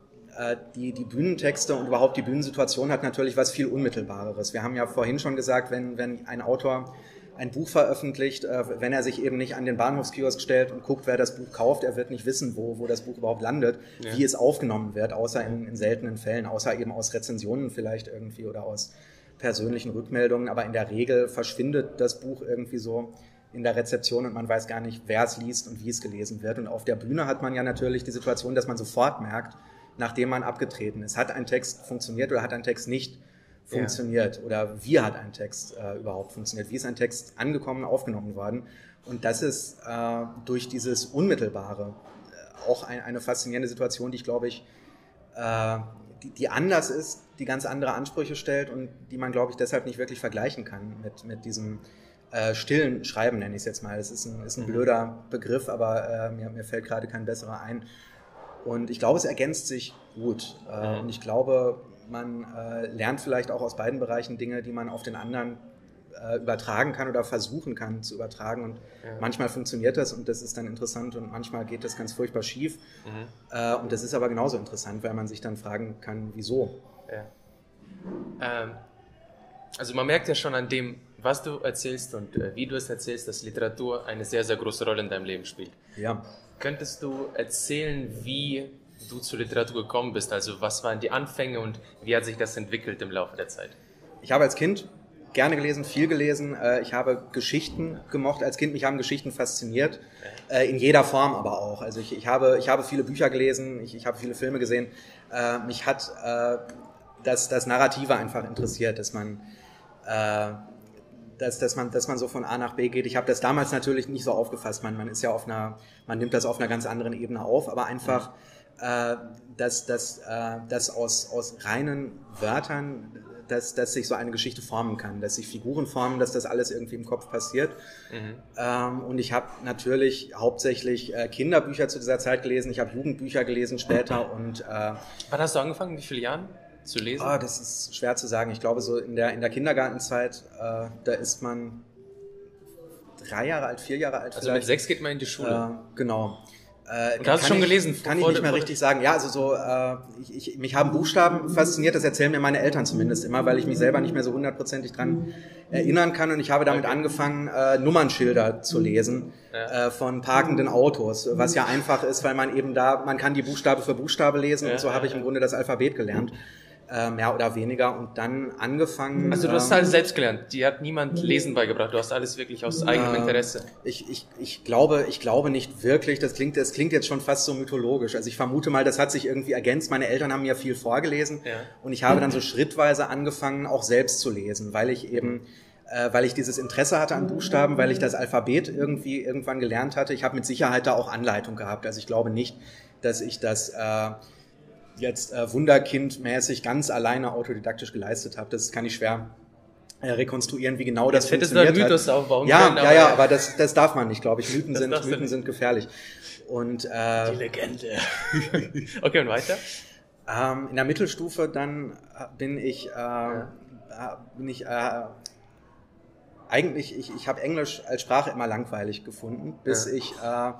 die, die Bühnentexte und überhaupt die Bühnensituation hat natürlich was viel Unmittelbareres. Wir haben ja vorhin schon gesagt, wenn, wenn ein Autor ein Buch veröffentlicht, äh, wenn er sich eben nicht an den Bahnhofskiosk stellt und guckt, wer das Buch kauft, er wird nicht wissen, wo, wo das Buch überhaupt landet, ja. wie es aufgenommen wird, außer in, in seltenen Fällen, außer eben aus Rezensionen vielleicht irgendwie oder aus persönlichen Rückmeldungen. Aber in der Regel verschwindet das Buch irgendwie so in der Rezeption und man weiß gar nicht, wer es liest und wie es gelesen wird. Und auf der Bühne hat man ja natürlich die Situation, dass man sofort merkt, nachdem man abgetreten ist, hat ein Text funktioniert oder hat ein Text nicht funktioniert ja. oder wie hat ein Text äh, überhaupt funktioniert, wie ist ein Text angekommen, aufgenommen worden. Und das ist äh, durch dieses Unmittelbare äh, auch ein, eine faszinierende Situation, die ich glaube ich, äh, die, die, anders ist, die ganz andere Ansprüche stellt und die man glaube ich deshalb nicht wirklich vergleichen kann mit, mit diesem äh, stillen Schreiben, nenne ich es jetzt mal. Das ist ein, ist ein mhm. blöder Begriff, aber mir, mir fällt gerade kein besserer ein. Und ich glaube, es ergänzt sich gut. Mhm. Und ich glaube, man äh, lernt vielleicht auch aus beiden Bereichen Dinge, die man auf den anderen äh, übertragen kann oder versuchen kann zu übertragen. Und ja. manchmal funktioniert das und das ist dann interessant und manchmal geht das ganz furchtbar schief. Mhm. Äh, und das ist aber genauso interessant, weil man sich dann fragen kann, wieso. Ja. Ähm, also man merkt ja schon an dem, was du erzählst und äh, wie du es erzählst, dass Literatur eine sehr, sehr große Rolle in deinem Leben spielt. Ja. Könntest du erzählen, wie du zur Literatur gekommen bist? Also was waren die Anfänge und wie hat sich das entwickelt im Laufe der Zeit? Ich habe als Kind gerne gelesen, viel gelesen. Äh, ich habe Geschichten gemocht als Kind. Mich haben Geschichten fasziniert, äh, in jeder Form aber auch. Also ich, ich, habe, ich habe viele Bücher gelesen, ich, ich habe viele Filme gesehen. Äh, mich hat das, das Narrative einfach interessiert, dass man dass, dass, man, dass man so von A nach B geht. Ich habe das damals natürlich nicht so aufgefasst. Man, man ist ja auf einer, man nimmt das auf einer ganz anderen Ebene auf, aber einfach, äh, dass, dass, äh, dass aus, aus reinen Wörtern, dass, dass sich so eine Geschichte formen kann, dass sich Figuren formen, dass das alles irgendwie im Kopf passiert. Mhm. Ähm, und ich habe natürlich hauptsächlich äh, Kinderbücher zu dieser Zeit gelesen, ich habe Jugendbücher gelesen später *clears throat* und äh, Wann hast du angefangen? Wie viele Jahren? Zu lesen? Ah, das ist schwer zu sagen. Ich glaube, so in der, in der Kindergartenzeit, äh, da ist man drei Jahre alt, vier Jahre alt. Also vielleicht. mit sechs geht man in die Schule. Äh, genau. Äh, und hast du schon ich, gelesen? Kann ich nicht mehr richtig sagen. Ja, also so, äh, ich, ich, mich haben Buchstaben fasziniert, das erzählen mir meine Eltern zumindest immer, weil ich mich selber nicht mehr so hundertprozentig dran erinnern kann. Und ich habe damit okay. angefangen, äh, Nummernschilder zu lesen ja. äh, von parkenden Autos, was ja einfach ist, weil man eben da, man kann die Buchstabe für Buchstabe lesen ja, und so habe ich im Grunde das Alphabet gelernt äh, mehr oder weniger und dann angefangen. Also du hast ähm, alles selbst gelernt. Die hat niemand Lesen beigebracht. Du hast alles wirklich aus eigenem Interesse. Ich, ich, ich glaube, ich glaube nicht wirklich. Das klingt, das klingt jetzt schon fast so mythologisch. Also ich vermute mal, das hat sich irgendwie ergänzt. Meine Eltern haben mir viel vorgelesen ja. und ich habe dann so schrittweise angefangen, auch selbst zu lesen, weil ich eben äh, weil ich dieses Interesse hatte an Buchstaben, weil ich das Alphabet irgendwie irgendwann gelernt hatte. Ich habe mit Sicherheit da auch Anleitung gehabt. Also ich glaube nicht, dass ich das äh, jetzt äh, wunderkindmäßig ganz alleine autodidaktisch geleistet habe. Das kann ich schwer äh, rekonstruieren, wie genau das jetzt funktioniert hättest du Mythos hat. aufbauen ja, können. Ja, ja, aber das, das darf man nicht, glaube ich. Mythen, sind, Mythen sind gefährlich. Und, äh, Die Legende. *laughs* okay, und weiter? Ähm, in der Mittelstufe dann äh, bin ich, äh, ja. Äh, bin ich äh, eigentlich, ich, ich habe Englisch als Sprache immer langweilig gefunden, bis ja. ich äh,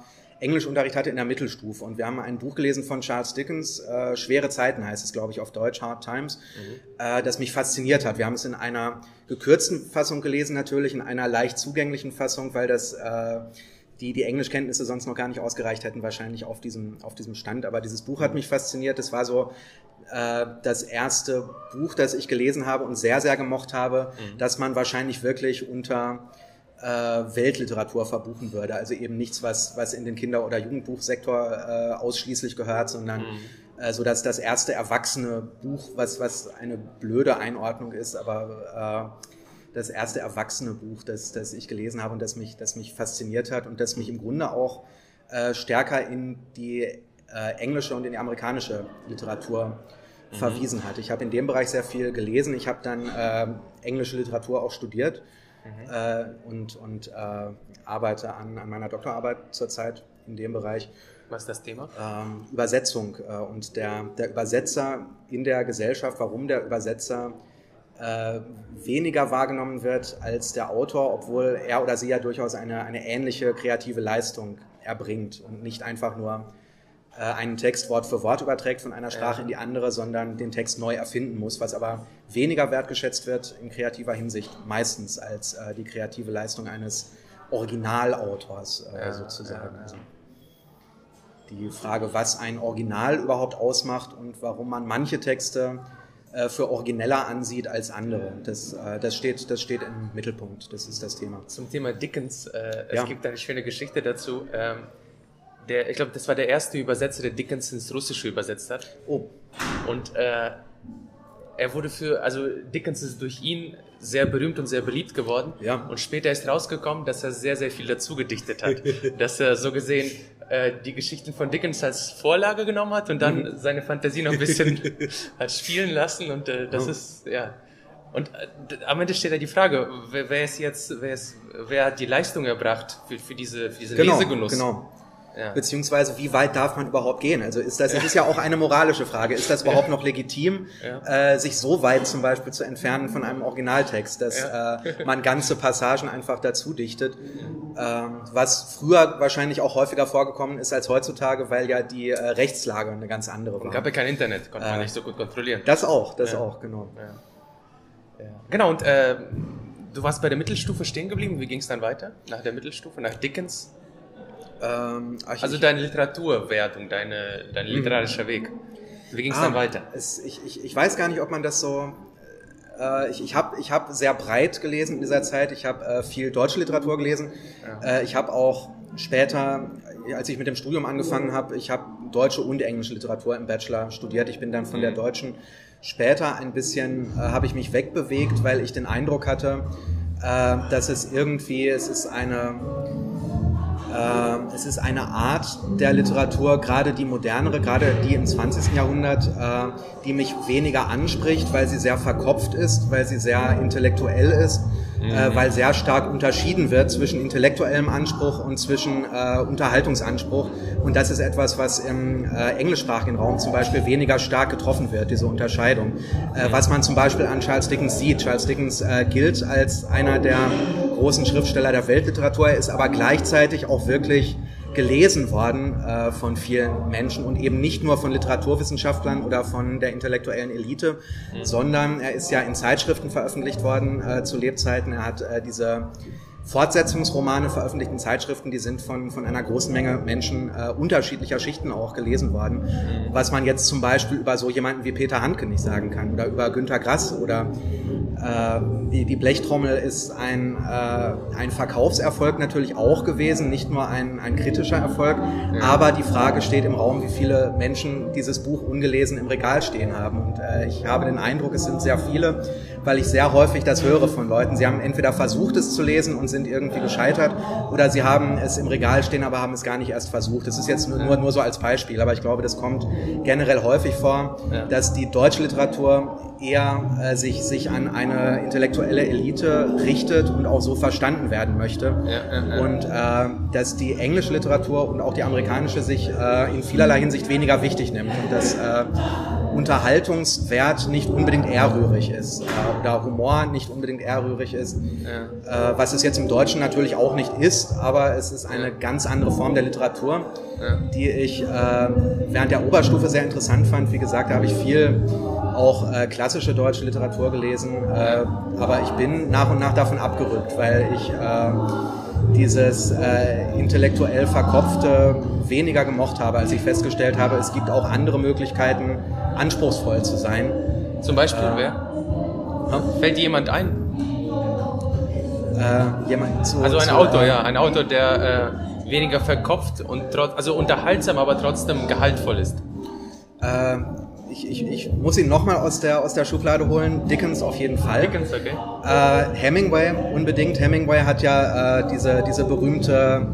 Englischunterricht hatte in der Mittelstufe. Und wir haben ein Buch gelesen von Charles Dickens, äh, Schwere Zeiten heißt es, glaube ich, auf Deutsch, Hard Times, mhm. äh, das mich fasziniert hat. Wir haben es in einer gekürzten Fassung gelesen, natürlich, in einer leicht zugänglichen Fassung, weil das äh, die die Englischkenntnisse sonst noch gar nicht ausgereicht hätten, wahrscheinlich auf diesem, auf diesem Stand. Aber dieses Buch hat mich fasziniert. Das war so äh, das erste Buch, das ich gelesen habe und sehr, sehr gemocht habe, mhm. dass man wahrscheinlich wirklich unter äh, Weltliteratur verbuchen würde. Also eben nichts, was, was in den Kinder- oder Jugendbuchsektor äh, ausschließlich gehört, sondern mhm. äh, so dass das erste erwachsene Buch, was, was eine blöde Einordnung ist, aber äh, das erste erwachsene Buch, das, das ich gelesen habe und das mich, das mich fasziniert hat und das mich im Grunde auch äh, stärker in die englische und in die amerikanische Literatur mhm. verwiesen hat. Ich habe in dem Bereich sehr viel gelesen. Ich habe dann äh, englische Literatur auch studiert mhm. äh, und, und äh, arbeite an, an meiner Doktorarbeit zurzeit in dem Bereich. Was ist das Thema? Ähm, Übersetzung äh, und der, der Übersetzer in der Gesellschaft, warum der Übersetzer äh, weniger wahrgenommen wird als der Autor, obwohl er oder sie ja durchaus eine, eine ähnliche kreative Leistung erbringt und nicht einfach nur äh, einen Text Wort für Wort überträgt von einer Sprache ja. in die andere, sondern den Text neu erfinden muss, was aber weniger wertgeschätzt wird in kreativer Hinsicht meistens als äh, die kreative Leistung eines Originalautors äh, ja, sozusagen. Ja, also die Frage, was ein Original überhaupt ausmacht und warum man manche Texte äh, für origineller ansieht als andere. Das, äh, das, steht, das steht im Mittelpunkt, das ist das Thema. Zum Thema Dickens, äh, es gibt eine schöne Geschichte dazu. Ähm, der, ich glaube, das war der erste Übersetzer, der Dickens ins Russische übersetzt hat. Oh. Und äh, er wurde für, also Dickens ist durch ihn sehr berühmt und sehr beliebt geworden. Ja. Und später ist rausgekommen, dass er sehr, sehr viel dazu gedichtet hat. *laughs* dass er so gesehen äh, die Geschichten von Dickens als Vorlage genommen hat und dann mhm. seine Fantasie noch ein bisschen *laughs* hat spielen lassen. Und äh, das oh. ist, ja. Und äh, am Ende steht da die Frage, wer, wer ist jetzt, wer, ist, wer hat die Leistung erbracht für, für diese, für diese genau, Lesegenuss? Genau. Ja. Beziehungsweise, wie weit darf man überhaupt gehen? Also ist das, das ist ja auch eine moralische Frage. Ist das überhaupt noch legitim, ja. äh, sich so weit zum Beispiel zu entfernen von einem Originaltext, dass ja. äh, man ganze Passagen einfach dazu dichtet? Ähm, was früher wahrscheinlich auch häufiger vorgekommen ist als heutzutage, weil ja die äh, Rechtslage eine ganz andere war. Und gab ja kein Internet, konnte man äh, nicht so gut kontrollieren. Das auch, das auch, genau. Genau, und äh, du warst bei der Mittelstufe stehen geblieben. Wie ging es dann weiter? Nach der Mittelstufe, nach Dickens? Ähm, also deine Literaturwertung, deine, dein mhm. literarischer Weg. Wie ging es ah, dann weiter? Es, ich, ich, ich weiß gar nicht, ob man das so. Äh, ich ich habe ich hab sehr breit gelesen in dieser Zeit. Ich habe äh, viel deutsche Literatur gelesen. Ja. Äh, ich habe auch später, als ich mit dem Studium angefangen habe, ich habe deutsche und englische Literatur im Bachelor studiert. Ich bin dann von mhm. der deutschen später ein bisschen, äh, habe ich mich wegbewegt, weil ich den Eindruck hatte, äh, dass es irgendwie, es ist eine es ist eine Art der Literatur, gerade die modernere, gerade die im 20. Jahrhundert, äh, die mich weniger anspricht, weil sie sehr verkopft ist, weil sie sehr intellektuell ist, äh, weil sehr stark unterschieden wird zwischen intellektuellem Anspruch und zwischen äh, Unterhaltungsanspruch. Und das ist etwas, was im englischsprachigen Raum zum Beispiel weniger stark getroffen wird, diese Unterscheidung. was man zum Beispiel an Charles Dickens sieht. Charles Dickens gilt als einer der großen Schriftsteller der Weltliteratur. Er ist aber gleichzeitig auch wirklich gelesen worden äh, von vielen Menschen und eben nicht nur von Literaturwissenschaftlern oder von der intellektuellen Elite, mhm. sondern er ist ja in Zeitschriften veröffentlicht worden äh, zu Lebzeiten. Er hat äh, diese Fortsetzungsromane veröffentlicht in Zeitschriften, die sind von, von einer großen Menge Menschen äh, unterschiedlicher Schichten auch gelesen worden. Mhm. Was man jetzt zum Beispiel über so jemanden wie Peter Handke nicht sagen kann oder über Günter Grass oder äh, die, die Blechtrommel ist ein, äh, ein Verkaufserfolg natürlich auch gewesen, nicht nur ein, ein kritischer Erfolg, ja. aber die Frage steht im Raum, wie viele Menschen dieses Buch ungelesen im Regal stehen haben. Und äh, ich habe den Eindruck, es sind sehr viele, weil ich sehr häufig das höre von Leuten. Sie haben entweder versucht, es zu lesen und sind irgendwie gescheitert, oder sie haben es im Regal stehen, aber haben es gar nicht erst versucht. Das ist jetzt nur, nur, so als Beispiel, aber ich glaube, das kommt generell häufig vor, dass die deutsche Literatur eher äh, sich, sich an eine intellektuelle Elite richtet und auch so verstanden werden möchte. Und äh, dass die englische Literatur und auch die amerikanische sich äh, in vielerlei Hinsicht weniger wichtig nimmt und dass äh, Unterhaltungswert nicht unbedingt ehrrührig ist äh, oder Humor nicht unbedingt ehrrührig ist, ja. äh, was es jetzt im Deutschen natürlich auch nicht ist, aber es ist eine ganz andere Form der Literatur, ja. die ich äh, während der Oberstufe sehr interessant fand. Wie gesagt, da habe ich viel auch äh, klassische deutsche Literatur gelesen, äh, aber ich bin nach und nach davon abgerückt, weil ich äh, dieses äh, intellektuell verkopfte weniger gemocht habe, als ich festgestellt habe, es gibt auch andere Möglichkeiten, anspruchsvoll zu sein. Zum Beispiel äh, wer? Hm? Fällt dir jemand ein? Äh, jemand zu, also ein zu, Autor, äh, ja, ein Autor, der äh, weniger verkopft und trotz, also unterhaltsam, aber trotzdem gehaltvoll ist. Ich, ich, ich muss ihn nochmal aus der, aus der Schublade holen. Dickens auf jeden Fall. Dickens, okay. Äh, Hemingway unbedingt. Hemingway hat ja äh, diese, diese berühmte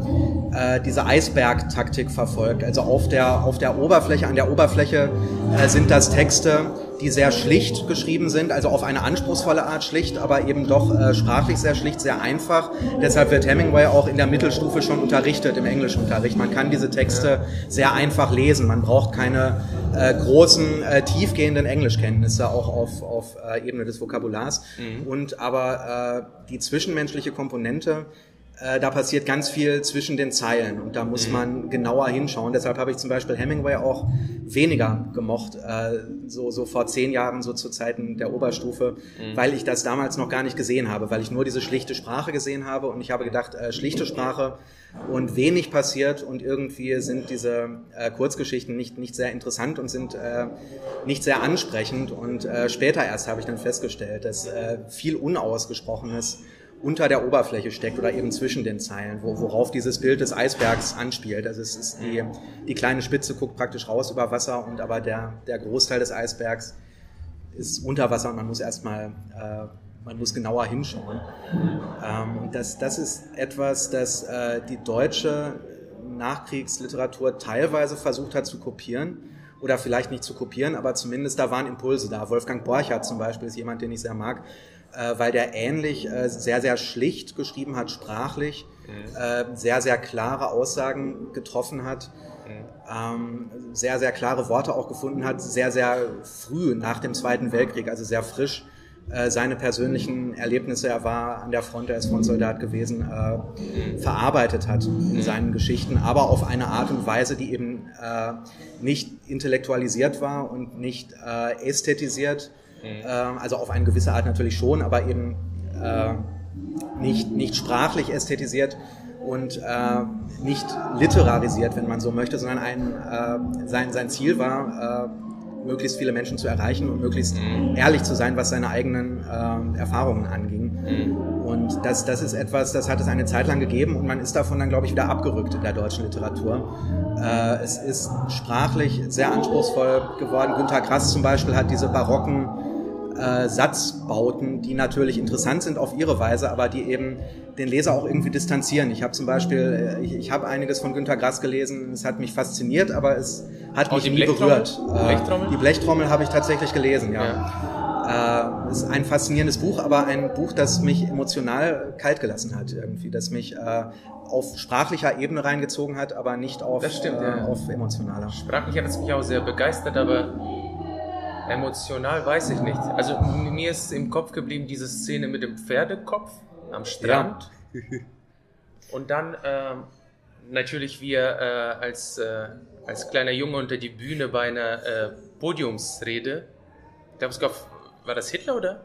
äh, diese Eisberg-Taktik verfolgt. Also auf der, auf der Oberfläche, an der Oberfläche äh, sind das Texte, die sehr schlicht geschrieben sind, also auf eine anspruchsvolle Art schlicht, aber eben doch äh, sprachlich sehr schlicht, sehr einfach. Deshalb wird Hemingway auch in der Mittelstufe schon unterrichtet, im Englischunterricht. Man kann diese Texte sehr einfach lesen. Man braucht keine äh, großen, äh, tiefgehenden Englischkenntnisse, auch auf, auf äh, Ebene des Vokabulars. Mhm. Und aber äh, die zwischenmenschliche Komponente, äh, da passiert ganz viel zwischen den Zeilen und da muss mhm. man genauer hinschauen. Deshalb habe ich zum Beispiel Hemingway auch weniger gemocht, äh, so, so vor zehn Jahren, so zu Zeiten der Oberstufe, mhm. weil ich das damals noch gar nicht gesehen habe, weil ich nur diese schlichte Sprache gesehen habe und ich habe gedacht, äh, schlichte Sprache und wenig passiert und irgendwie sind diese äh, Kurzgeschichten nicht, nicht sehr interessant und sind äh, nicht sehr ansprechend und äh, später erst habe ich dann festgestellt, dass äh, viel Unausgesprochenes unter der Oberfläche steckt oder eben zwischen den Zeilen, wo, worauf dieses Bild des Eisbergs anspielt. Also es ist die, die kleine Spitze guckt praktisch raus über Wasser und aber der, der Großteil des Eisbergs ist unter Wasser und man muss erstmal, äh, man muss genauer hinschauen. Ähm, und das, das ist etwas, das äh, die deutsche Nachkriegsliteratur teilweise versucht hat zu kopieren oder vielleicht nicht zu kopieren, aber zumindest da waren Impulse da. Wolfgang Borchardt zum Beispiel ist jemand, den ich sehr mag, äh, weil der ähnlich äh, sehr, sehr schlicht geschrieben hat, sprachlich, mhm. äh, sehr, sehr klare Aussagen getroffen hat, mhm. ähm, sehr, sehr klare Worte auch gefunden hat, sehr, sehr früh nach dem Zweiten Weltkrieg, also sehr frisch äh, seine persönlichen Erlebnisse, er war an der Front, er ist Frontsoldat gewesen, äh, verarbeitet hat in mhm. seinen Geschichten, aber auf eine Art und Weise, die eben äh, nicht intellektualisiert war und nicht äh, ästhetisiert, Mhm. Ähm, also auf eine gewisse Art natürlich schon, aber eben äh, nicht, nicht sprachlich ästhetisiert und äh, nicht literarisiert, wenn man so möchte, sondern ein, äh, sein, sein Ziel war, äh, möglichst viele Menschen zu erreichen und möglichst mhm. ehrlich zu sein, was seine eigenen äh, Erfahrungen anging. Mhm. Und das, das ist etwas, das hat es eine Zeit lang gegeben und man ist davon dann, glaube ich, wieder abgerückt in der deutschen Literatur. Äh, es ist sprachlich sehr anspruchsvoll geworden. Günter Grass zum Beispiel hat diese barocken äh, Satzbauten, die natürlich interessant sind auf ihre Weise, aber die eben den Leser auch irgendwie distanzieren. Ich habe zum Beispiel, äh, ich, ich habe einiges von Günter Grass gelesen, es hat mich fasziniert, aber es hat mich nie berührt. Äh, Blechtrommel? Die Blechtrommel habe ich tatsächlich gelesen, ja. ja. Äh, ist ein faszinierendes Buch, aber ein Buch, das mich emotional kalt gelassen hat irgendwie, das mich äh, auf sprachlicher Ebene reingezogen hat, aber nicht auf, stimmt, äh, ja. auf emotionaler. Sprachlich hat es mich auch sehr begeistert, aber Emotional weiß ich nicht. Also mir ist im Kopf geblieben diese Szene mit dem Pferdekopf am Strand. Ja. Und dann ähm, natürlich wir äh, als, äh, als kleiner Junge unter die Bühne bei einer äh, Podiumsrede. Glaub, war das Hitler oder?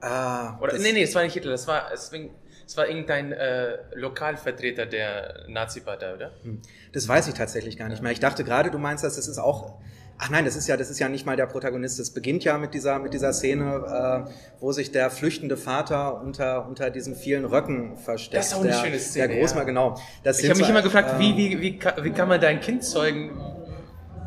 Ah, oder nee, nee, es war nicht Hitler, das war, es, es war irgendein äh, Lokalvertreter der Nazi-Partei, oder? Hm. Das weiß ich tatsächlich gar nicht mehr. Ich dachte gerade, du meinst, dass das ist auch Ach nein, das ist ja, das ist ja nicht mal der Protagonist. Es beginnt ja mit dieser, mit dieser Szene, äh, wo sich der flüchtende Vater unter, unter diesen vielen Röcken versteckt. Das ist auch eine der, schöne Szene. Der Großmann, ja. genau. Das ich habe mich immer gefragt, äh, wie, wie, wie, wie kann man dein Kind zeugen?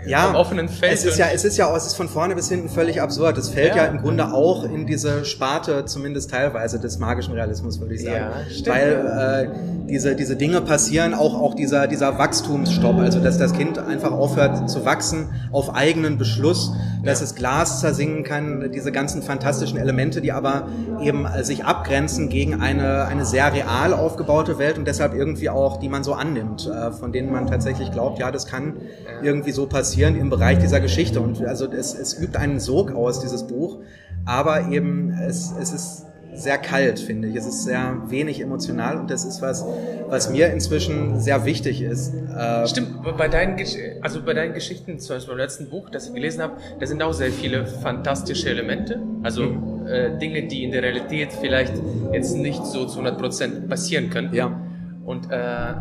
Ja, am offenen Feld. Es ist ja, es ist ja, es ist von vorne bis hinten völlig absurd. Es fällt ja. ja. im Grunde auch in diese Sparte, zumindest teilweise des magischen Realismus, würde ich sagen. Ja, stimmt. Weil äh, diese, diese Dinge passieren, auch, auch dieser, dieser Wachstumsstopp, also dass das Kind einfach aufhört zu wachsen auf eigenen Beschluss, dass ja. es Glas zersingen kann, diese ganzen fantastischen Elemente, die aber eben sich abgrenzen gegen eine, eine sehr real aufgebaute Welt und deshalb irgendwie auch, die man so annimmt, äh, von denen man tatsächlich glaubt, ja, das kann irgendwie so passieren passieren im Bereich dieser Geschichte. Und also es, es übt einen Sog aus, dieses Buch. Aber eben, es, es ist sehr kalt, finde ich. Es ist sehr wenig emotional und das ist was, was mir inzwischen sehr wichtig ist. Äh, Stimmt, bei deinen, also bei deinen Geschichten, zum Beispiel beim letzten Buch, das ich gelesen habe, da sind auch sehr viele fantastische Elemente. Also mhm. äh, Dinge, die in der Realität vielleicht jetzt nicht so zu 100 Prozent passieren können. Ja. Und äh,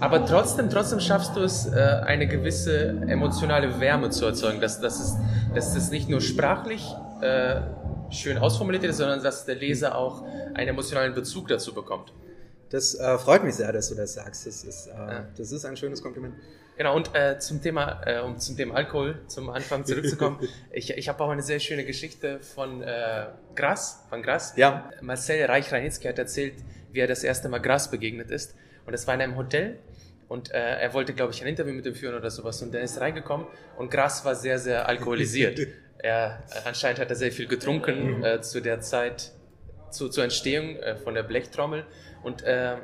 aber trotzdem, trotzdem schaffst du es, äh, eine gewisse emotionale Wärme zu erzeugen, dass, dass, es, dass es nicht nur sprachlich äh, schön ausformuliert ist, sondern dass der Leser auch einen emotionalen Bezug dazu bekommt. Das äh, freut mich sehr, dass du das sagst. Das ist, äh, ja. das ist ein schönes Kompliment. Genau, und äh, zum Thema, äh, um zum Thema Alkohol zum Anfang zurückzukommen, *laughs* ich, ich habe auch eine sehr schöne Geschichte von äh, Gras, von Gras. Ja. Marcel Reich-Ranitzky hat erzählt, wie er das erste Mal Gras begegnet ist. Und das war in einem Hotel und äh, er wollte, glaube ich, ein Interview mit ihm führen oder sowas. Und er ist reingekommen und Gras war sehr, sehr alkoholisiert. *laughs* er, anscheinend hat er sehr viel getrunken mhm. äh, zu der Zeit, zu, zur Entstehung äh, von der Blechtrommel. Und äh,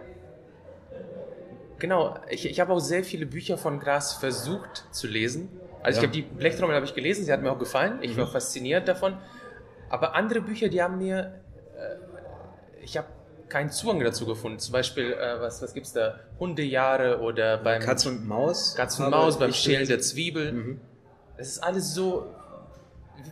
genau, ich, ich habe auch sehr viele Bücher von Gras versucht zu lesen. Also ja. ich habe die Blechtrommel habe ich gelesen, sie hat mir auch gefallen. Ich mhm. war fasziniert davon. Aber andere Bücher, die haben mir, äh, ich habe keinen Zugang dazu gefunden. Zum Beispiel, äh, was, was gibt es da? Hundejahre oder beim... Katz und Maus. Katz und Maus, beim Schälen der Zwiebel. Mhm. Es ist alles so,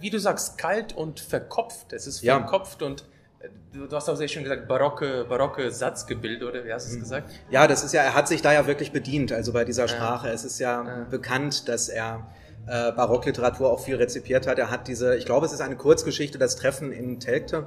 wie du sagst, kalt und verkopft. Es ist verkopft ja. und äh, Du, du, hast auch sehr schön gesagt, barocke, barocke Satzgebilde, oder wie hast du es mhm. gesagt? Ja, das ist ja, er hat sich da ja wirklich bedient, also bei dieser Sprache. Ja. Es ist ja, ja. bekannt, dass er äh, Barockliteratur auch viel rezipiert hat. Er hat diese, ich glaube, es ist eine Kurzgeschichte, das Treffen in Telgte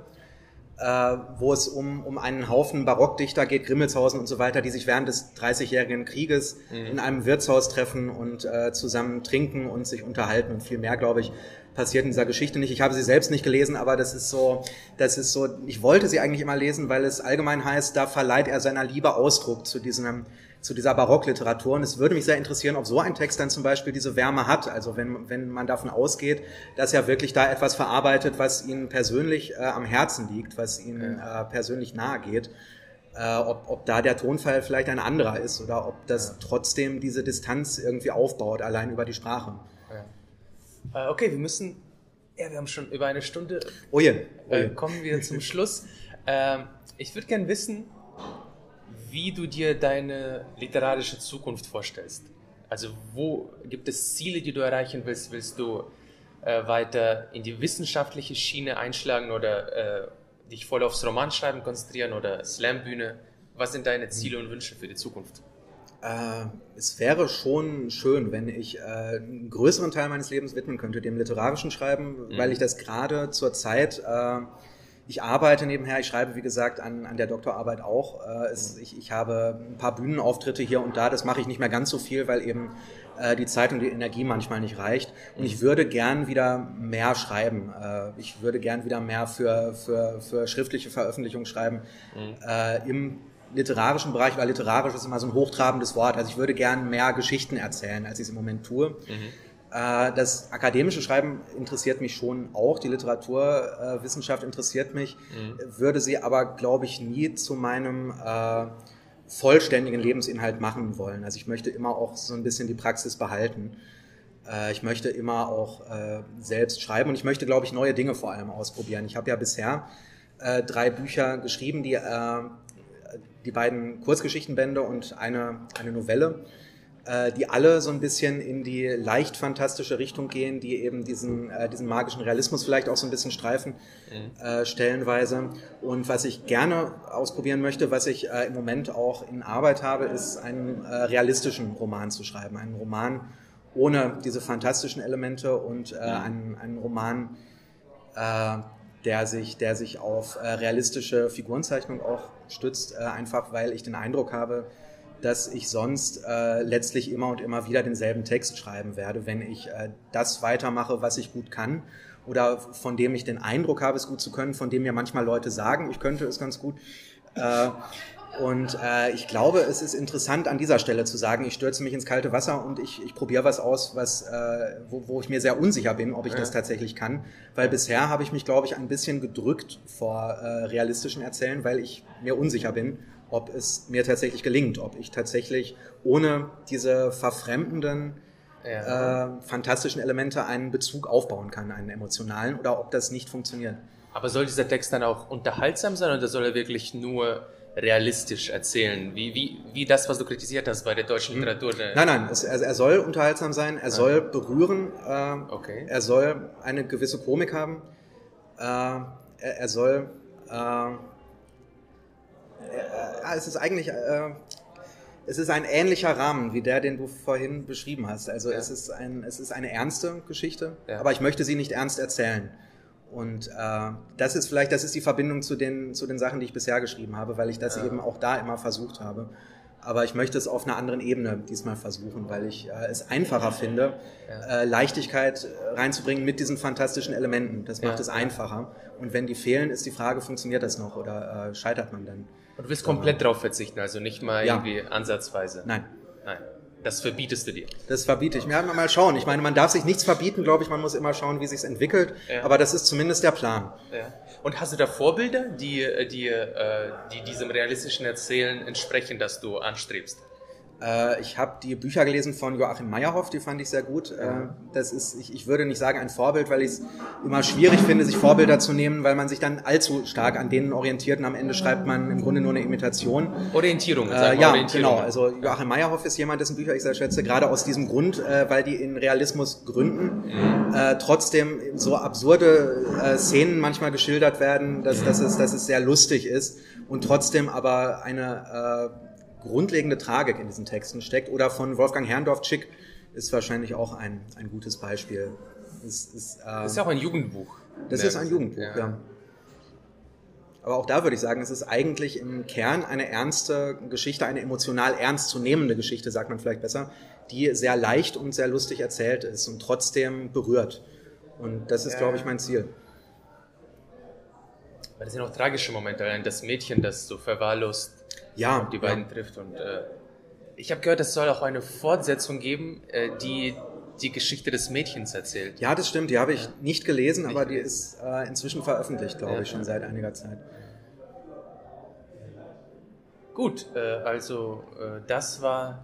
äh, wo es um, um einen Haufen Barockdichter geht, Grimmelshausen und so weiter, die sich während des Dreißigjährigen Krieges mhm. in einem Wirtshaus treffen und äh, zusammen trinken und sich unterhalten und viel mehr, glaube ich, passiert in dieser Geschichte nicht. Ich habe sie selbst nicht gelesen, aber das ist so, das ist so, ich wollte sie eigentlich immer lesen, weil es allgemein heißt, da verleiht er seiner Liebe Ausdruck zu diesem zu dieser Barockliteratur. Und es würde mich sehr interessieren, ob so ein Text dann zum Beispiel diese Wärme hat. Also wenn, wenn man davon ausgeht, dass er wirklich da etwas verarbeitet, was Ihnen persönlich äh, am Herzen liegt, was Ihnen äh, persönlich nahe geht. Äh, ob, ob da der Tonfall vielleicht ein anderer ist oder ob das ja. trotzdem diese Distanz irgendwie aufbaut, allein über die Sprache. Ja. Äh, okay, wir müssen, ja, wir haben schon über eine Stunde. Oh je. Oh je. Äh, kommen wir zum *laughs* Schluss. Ähm, ich würde gerne wissen, wie du dir deine literarische Zukunft vorstellst. Also wo gibt es Ziele, die du erreichen willst? Willst du äh, weiter in die wissenschaftliche Schiene einschlagen oder äh, dich voll aufs Romanschreiben konzentrieren oder Slambühne? Was sind deine Ziele und Wünsche für die Zukunft? Äh, es wäre schon schön, wenn ich äh, einen größeren Teil meines Lebens widmen könnte dem literarischen Schreiben, mhm. weil ich das gerade zur Zeit äh, ich arbeite nebenher, ich schreibe wie gesagt an, an der Doktorarbeit auch. Äh, es, ich, ich habe ein paar Bühnenauftritte hier und da, das mache ich nicht mehr ganz so viel, weil eben äh, die Zeit und die Energie manchmal nicht reicht. Und ich würde gern wieder mehr schreiben. Äh, ich würde gern wieder mehr für, für, für schriftliche Veröffentlichungen schreiben. Mhm. Äh, Im literarischen Bereich, weil literarisch ist immer so ein hochtrabendes Wort. Also ich würde gern mehr Geschichten erzählen, als ich es im Moment tue. Mhm. Äh, das akademische Schreiben interessiert mich schon auch, die Literaturwissenschaft interessiert mich, mhm. würde sie aber, glaube ich, nie zu meinem äh, vollständigen Lebensinhalt machen wollen. Also ich möchte immer auch so ein bisschen die Praxis behalten. Äh, ich möchte immer auch äh, selbst schreiben und ich möchte, glaube ich, neue Dinge vor allem ausprobieren. Ich habe ja bisher äh, drei Bücher geschrieben, die, äh, die beiden Kurzgeschichtenbände und eine, eine Novelle äh, die alle so ein bisschen in die leicht fantastische Richtung gehen, die eben diesen, äh, diesen magischen Realismus vielleicht auch so ein bisschen streifen, mhm. äh, stellenweise. Und was ich gerne ausprobieren möchte, was ich äh, im Moment auch in Arbeit habe, ist einen äh, realistischen Roman zu schreiben. Einen Roman ohne diese fantastischen Elemente und äh, einen, einen Roman, der sich, der sich auf äh, realistische Figurenzeichnung auch stützt, äh, einfach weil ich den Eindruck habe, dass ich sonst äh, letztlich immer und immer wieder denselben Text schreiben werde, wenn ich äh, das weitermache, was ich gut kann oder von dem ich den Eindruck habe, es gut zu können, von dem mir manchmal Leute sagen, ich könnte es ganz gut. Äh, und äh, ich glaube, es ist interessant an dieser Stelle zu sagen, ich stürze mich ins kalte Wasser und ich, ich probiere was aus, was, äh, wo, wo ich mir sehr unsicher bin, ob ich ja. das tatsächlich kann. Weil bisher habe ich mich, glaube ich, ein bisschen gedrückt vor äh, realistischen Erzählen, weil ich mir unsicher bin ob es mir tatsächlich gelingt, ob ich tatsächlich ohne diese verfremdenden, ja. äh, fantastischen Elemente einen Bezug aufbauen kann, einen emotionalen, oder ob das nicht funktioniert. Aber soll dieser Text dann auch unterhaltsam sein oder soll er wirklich nur realistisch erzählen, wie, wie, wie das, was du kritisiert hast bei der deutschen hm. Literatur. Nein, nein, es, er, er, soll unterhaltsam sein, er soll berühren, äh, okay. er soll eine gewisse Komik haben, äh, er, er, soll, äh, es ist eigentlich, äh, es ist ein ähnlicher Rahmen wie der, den du vorhin beschrieben hast. Also ja. es, ist ein, es ist eine ernste Geschichte, ja. aber ich möchte sie nicht ernst erzählen. Und äh, das ist vielleicht, das ist die Verbindung zu den, zu den Sachen, die ich bisher geschrieben habe, weil ich das ja. eben auch da immer versucht habe. Aber ich möchte es auf einer anderen Ebene diesmal versuchen, weil ich äh, es einfacher finde, äh, Leichtigkeit reinzubringen mit diesen fantastischen Elementen. Das macht es einfacher. Und wenn die fehlen, ist die Frage, funktioniert das noch oder äh, scheitert man dann? Und du willst komplett drauf verzichten, also nicht mal irgendwie ansatzweise? Nein. Nein. Das verbietest du dir. Das verbiete ich mir. Mal schauen. Ich meine, man darf sich nichts verbieten, glaube ich. Man muss immer schauen, wie sich entwickelt. Ja. Aber das ist zumindest der Plan. Ja. Und hast du da Vorbilder, die, die, äh, die diesem realistischen Erzählen entsprechen, das du anstrebst? Äh, ich habe die Bücher gelesen von Joachim Meyerhoff, die fand ich sehr gut. Äh, das ist, ich, ich würde nicht sagen ein Vorbild, weil ich es immer schwierig finde, sich Vorbilder zu nehmen, weil man sich dann allzu stark an denen orientiert und am Ende schreibt man im Grunde nur eine Imitation. Orientierung. Äh, ja, Orientierung. genau. Also Joachim Meyerhoff ist jemand, dessen Bücher ich sehr schätze, gerade aus diesem Grund, äh, weil die in Realismus gründen, mhm. äh, trotzdem so absurde äh, Szenen manchmal geschildert werden, dass, dass, es, dass es sehr lustig ist und trotzdem aber eine grundlegende Tragik in diesen Texten steckt. Oder von Wolfgang Herrndorf-Schick ist wahrscheinlich auch ein, ein gutes Beispiel. Es, ist, äh, das ist ja auch ein Jugendbuch. Das ist ein Jugendbuch, ja. ja. Aber auch da würde ich sagen, es ist eigentlich im Kern eine ernste Geschichte, eine emotional ernstzunehmende Geschichte, sagt man vielleicht besser, die sehr leicht und sehr lustig erzählt ist und trotzdem berührt. Und das ist, ja. glaube ich, mein Ziel. Weil das sind auch tragische Momente, das Mädchen, das so verwahrlost ja, die beiden ja. trifft. Und äh, ich habe gehört, es soll auch eine Fortsetzung geben, äh, die die Geschichte des Mädchens erzählt. Ja, das stimmt. Die habe ich ja. nicht gelesen, nicht aber gelesen. die ist äh, inzwischen veröffentlicht, glaube ja. ich, schon seit einiger Zeit. Gut, äh, also äh, das war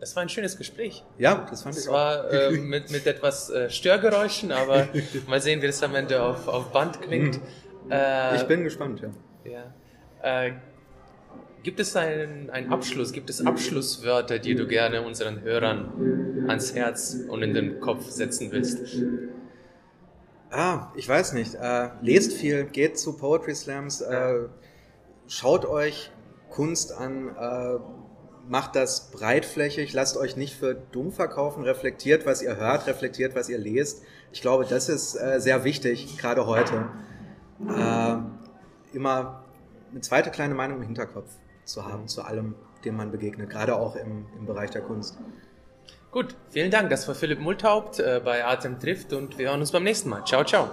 das war ein schönes Gespräch. Ja, das fand das ich auch. war äh, *laughs* mit, mit etwas äh, Störgeräuschen, aber *laughs* mal sehen, wie das am Ende auf, auf Band klingt. Mhm. Äh, ich bin gespannt, ja. ja. Gibt es einen, einen Abschluss, gibt es Abschlusswörter, die du gerne unseren Hörern ans Herz und in den Kopf setzen willst? Ah, ich weiß nicht. Äh, lest viel, geht zu Poetry Slams, äh, schaut euch Kunst an, äh, macht das breitflächig, lasst euch nicht für dumm verkaufen, reflektiert, was ihr hört, reflektiert, was ihr lest. Ich glaube, das ist äh, sehr wichtig, gerade heute. Äh, immer eine zweite kleine Meinung im Hinterkopf zu haben zu allem, dem man begegnet, gerade auch im, im Bereich der Kunst. Gut, vielen Dank. Das war Philipp Multhaupt äh, bei Atem trifft und wir hören uns beim nächsten Mal. Ciao, ciao.